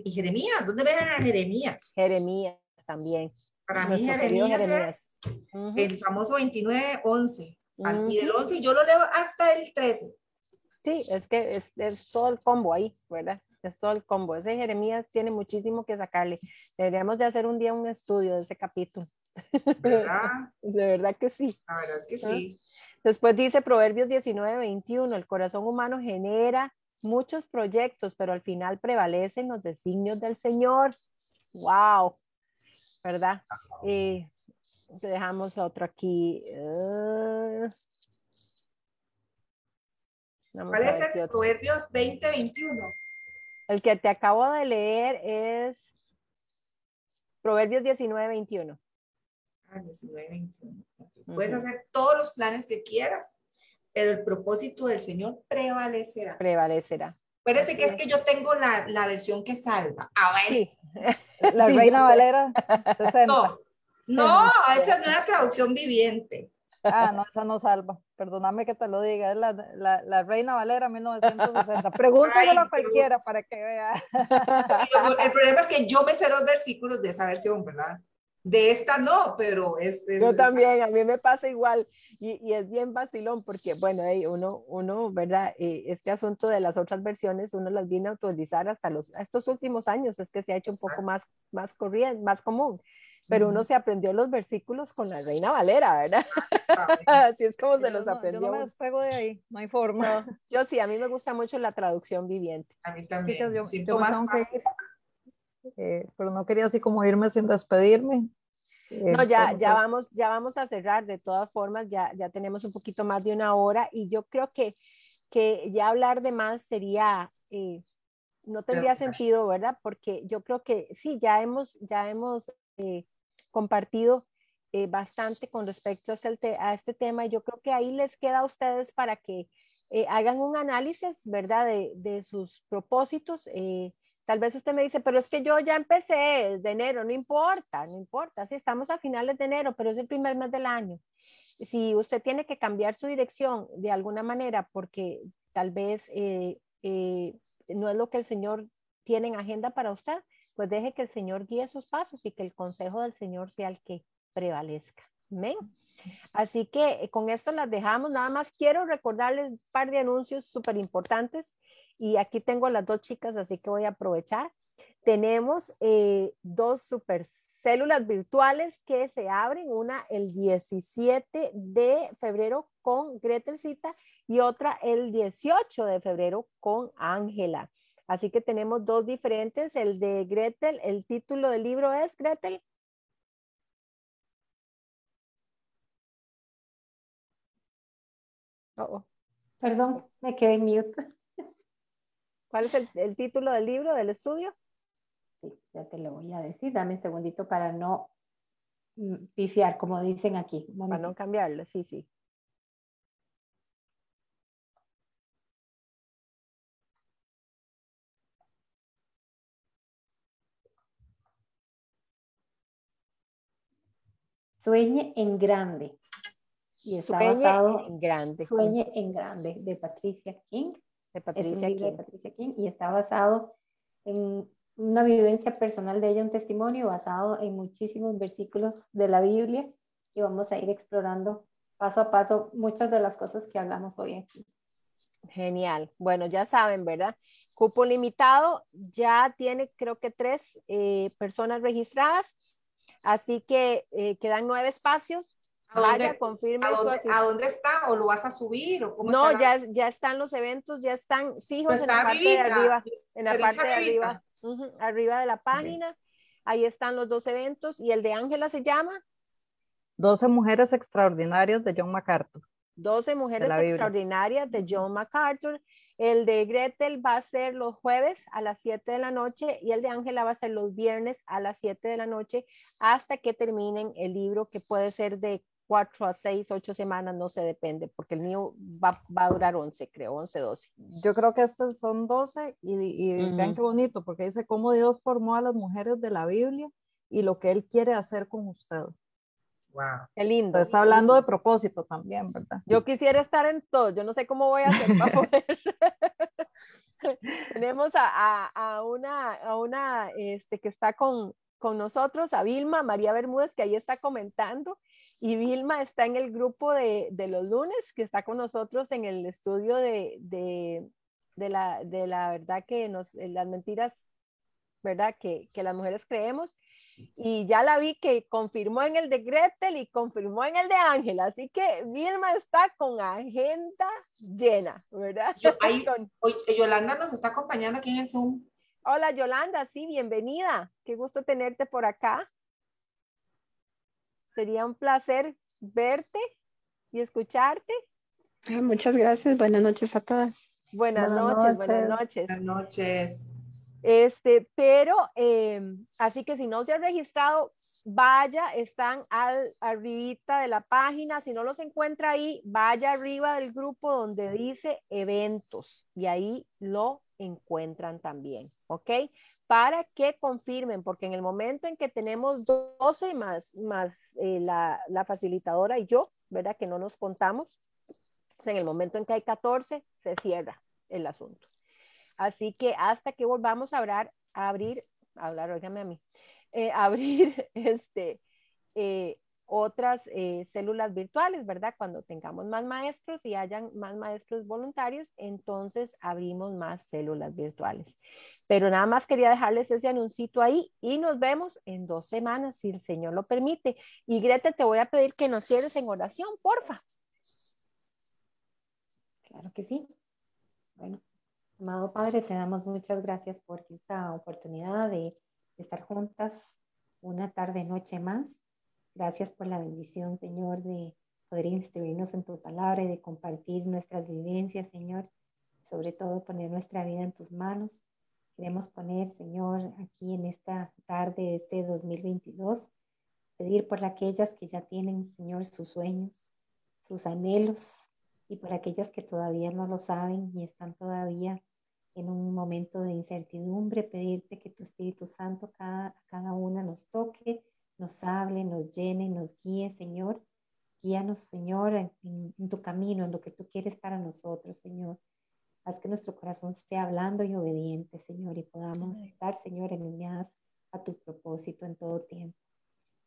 y Jeremías, ¿dónde ven a Jeremías? Jeremías también. Para mí Jeremías, Jeremías, es uh -huh. el famoso 29.11. Uh -huh. Y del 11 yo lo leo hasta el 13. Sí, es que es, es todo el combo ahí, ¿verdad? Es todo el combo. Ese Jeremías tiene muchísimo que sacarle. Deberíamos de hacer un día un estudio de ese capítulo. ¿Verdad? de verdad que sí. La verdad es que sí. Después dice Proverbios 19, 21, el corazón humano genera muchos proyectos, pero al final prevalecen los designios del Señor. ¡Wow! ¿Verdad? Eh, Dejamos otro aquí. Uh, ¿Cuál es el Proverbios 20, 21? El que te acabo de leer es Proverbios 19, 21. Ah, 19, 21. Puedes hacer todos los planes que quieras, pero el propósito del Señor prevalecerá. Prevalecerá. Acuérdense que es que yo tengo la, la versión que salva. Ah, Sí. La Sí, Reina. Valera 60. No, no, esa no es una traducción viviente. Ah, no, esa no salva. Perdóname que te lo diga. Es la, la, la Reina Valera 1960. Pregúntaselo a cualquiera para que vea. El problema es que yo me sé los versículos de esa versión, ¿verdad? De esta no, pero es... es- Yo también, a mí me pasa igual. Y, y es bien vacilón porque, bueno, hey, uno, uno, ¿verdad? Eh, este asunto de las otras versiones, uno las viene a actualizar hasta los, estos últimos años, es que se ha hecho un poco más, más corriente, más común. Pero uno se aprendió los versículos con la Reina Valera, ¿verdad? Así es como se Yo los no- yo aprendió. no me despego de ahí. No hay forma. No, yo sí, a mí me gusta mucho la traducción viviente. A mí también. Chicas, yo, Siento yo me más que fácil. ir. Eh, pero no quería así como irme sin despedirme. Eh, No, ya, vamos ya a- vamos, ya vamos a cerrar. De todas formas, ya, ya tenemos un poquito más de una hora y yo creo que, que ya hablar de más sería, eh, no tendría sentido, ¿verdad? Porque yo creo que sí, ya hemos, ya hemos eh, compartido eh, bastante con respecto a este, te- a este tema yo creo que ahí les queda a ustedes para que eh, hagan un análisis, ¿verdad? De, de sus propósitos. eh, Tal vez usted me dice, pero es que yo ya empecé de enero, no importa, no importa, si estamos a finales de enero, pero es el primer mes del año. Si usted tiene que cambiar su dirección de alguna manera porque tal vez eh, eh, no es lo que el Señor tiene en agenda para usted, pues deje que el Señor guíe sus pasos y que el consejo del Señor sea el que prevalezca. Amén. Así que eh, con esto las dejamos. Nada más quiero recordarles un par de anuncios súper importantes y aquí tengo a las dos chicas, así que voy a aprovechar. Tenemos eh, dos super células virtuales que se abren, una el 17 de febrero con Gretelcita y otra el 18 de febrero con Ángela. Así que tenemos dos diferentes, el de Gretel, el título del libro es Gretel. Oh, oh. Perdón, me quedé en mute. ¿Cuál es el, el título del libro del estudio? Sí, ya te lo voy a decir. Dame un segundito para no mm, pifiar, como dicen aquí. Para no cambiarlo, sí, sí. Sueñe en grande. Y está Sueñe basado en grande. Sueñe en grande de Patricia King. De Es un. Patricia King y está basado en una vivencia personal de ella, un testimonio basado en muchísimos versículos de la Biblia y vamos a ir explorando paso a paso muchas de las cosas que hablamos hoy aquí. Genial. Bueno, ya saben, ¿verdad? Cupo limitado, ya tiene creo que tres eh, personas registradas, así que eh, quedan nueve espacios. ¿A dónde, Vaya, confirme a dónde- asistencia. a dónde está? ¿O lo vas a subir? ¿O cómo No, la- ya, ya están los eventos, ya están fijos Pues en la parte de arriba, en la parte de arriba, arriba de la página. Ahí están los dos eventos y el de Ángela se llama 12 mujeres extraordinarias de John MacArthur. 12 mujeres Biblia. extraordinarias de John MacArthur. El de Gretel va a ser los jueves a las 7 de la noche y el de Ángela va a ser los viernes a las 7 de la noche hasta que terminen el libro que puede ser de 4 a 6, 8 semanas, no se depende, porque el mío va, va a durar 11, creo, 11, 12. Yo creo que estos son 12 y, y vean Ujú. qué bonito, porque dice cómo Dios formó a las mujeres de la Biblia y lo que Él quiere hacer con usted. Wow. Qué lindo. Entonces, está hablando de propósito también, ¿verdad? Yo quisiera estar en todo, yo no sé cómo voy a hacer para poder. Tenemos a, a- a una, a una este, que está con, con nosotros, a Vilma María Bermúdez, que ahí está comentando. Y Vilma está en el grupo de, de los lunes, que está con nosotros en el estudio de, de, de la, de la verdad que nos, las mentiras, ¿verdad? Que, que las mujeres creemos. Y ya la vi que confirmó en el de Gretel y confirmó en el de Ángela. Así que Vilma está con agenda llena, ¿verdad? Yo- ahí- Con- Oye, Yolanda nos está acompañando aquí en el Zoom. Hola Yolanda, sí, bienvenida. Qué gusto tenerte por acá. sería un placer verte y escucharte. Ah, muchas gracias. Buenas noches a todas. Buenas, noches, buenas noches. Buenas noches. Este, pero em, así que si no se ha registrado, vaya, están al arribita de la página. Si no los encuentra ahí, vaya arriba del grupo donde dice eventos y ahí lo encuentran también, ¿ok? Para que confirmen, porque en el momento en que tenemos 12 más, más eh, la, la facilitadora y yo, ¿verdad? Que no nos contamos, en el momento en que hay 14, se cierra el asunto. Así que hasta que volvamos a a abrir, a hablar, óigame a mí, eh, abrir este, eh, otras eh, células virtuales, ¿verdad? Cuando tengamos más maestros y hayan más maestros voluntarios, entonces abrimos más células virtuales. Pero nada más quería dejarles ese anuncito ahí y nos vemos en dos semanas, si el Señor lo permite. Y Greta, te voy a pedir que nos cierres en oración, porfa. Claro que sí. Bueno, amado Padre, te damos muchas gracias por esta oportunidad de, estar juntas una tarde, noche más. Gracias por la bendición, Señor, de poder instruirnos en tu palabra y de compartir nuestras vivencias, Señor. Sobre todo poner nuestra vida en tus manos. Queremos poner, Señor, aquí en esta tarde de este 2022, pedir por aquellas que ya tienen, Señor, sus sueños, sus anhelos, y por aquellas que todavía no lo saben y están todavía en un momento de incertidumbre, pedirte que tu Espíritu Santo cada, cada una nos toque, nos hable, nos llene, nos guíe, Señor. Guíanos, Señor, en, tu camino, en lo que tú quieres para nosotros, Señor. Haz que nuestro corazón esté hablando y obediente, Señor, y podamos estar, Señor, alineadas a tu propósito en todo tiempo.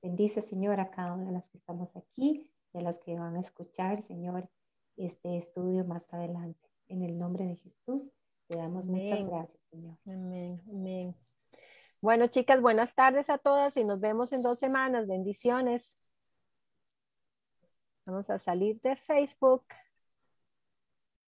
Bendice, Señor, a cada una de las que estamos aquí y a las que van a escuchar, Señor, este estudio más adelante. En el nombre de Jesús, te damos muchas gracias, Señor. Amén, amén. Bueno, chicas, buenas tardes a todas y nos vemos en dos semanas. Bendiciones. Vamos a salir de Facebook.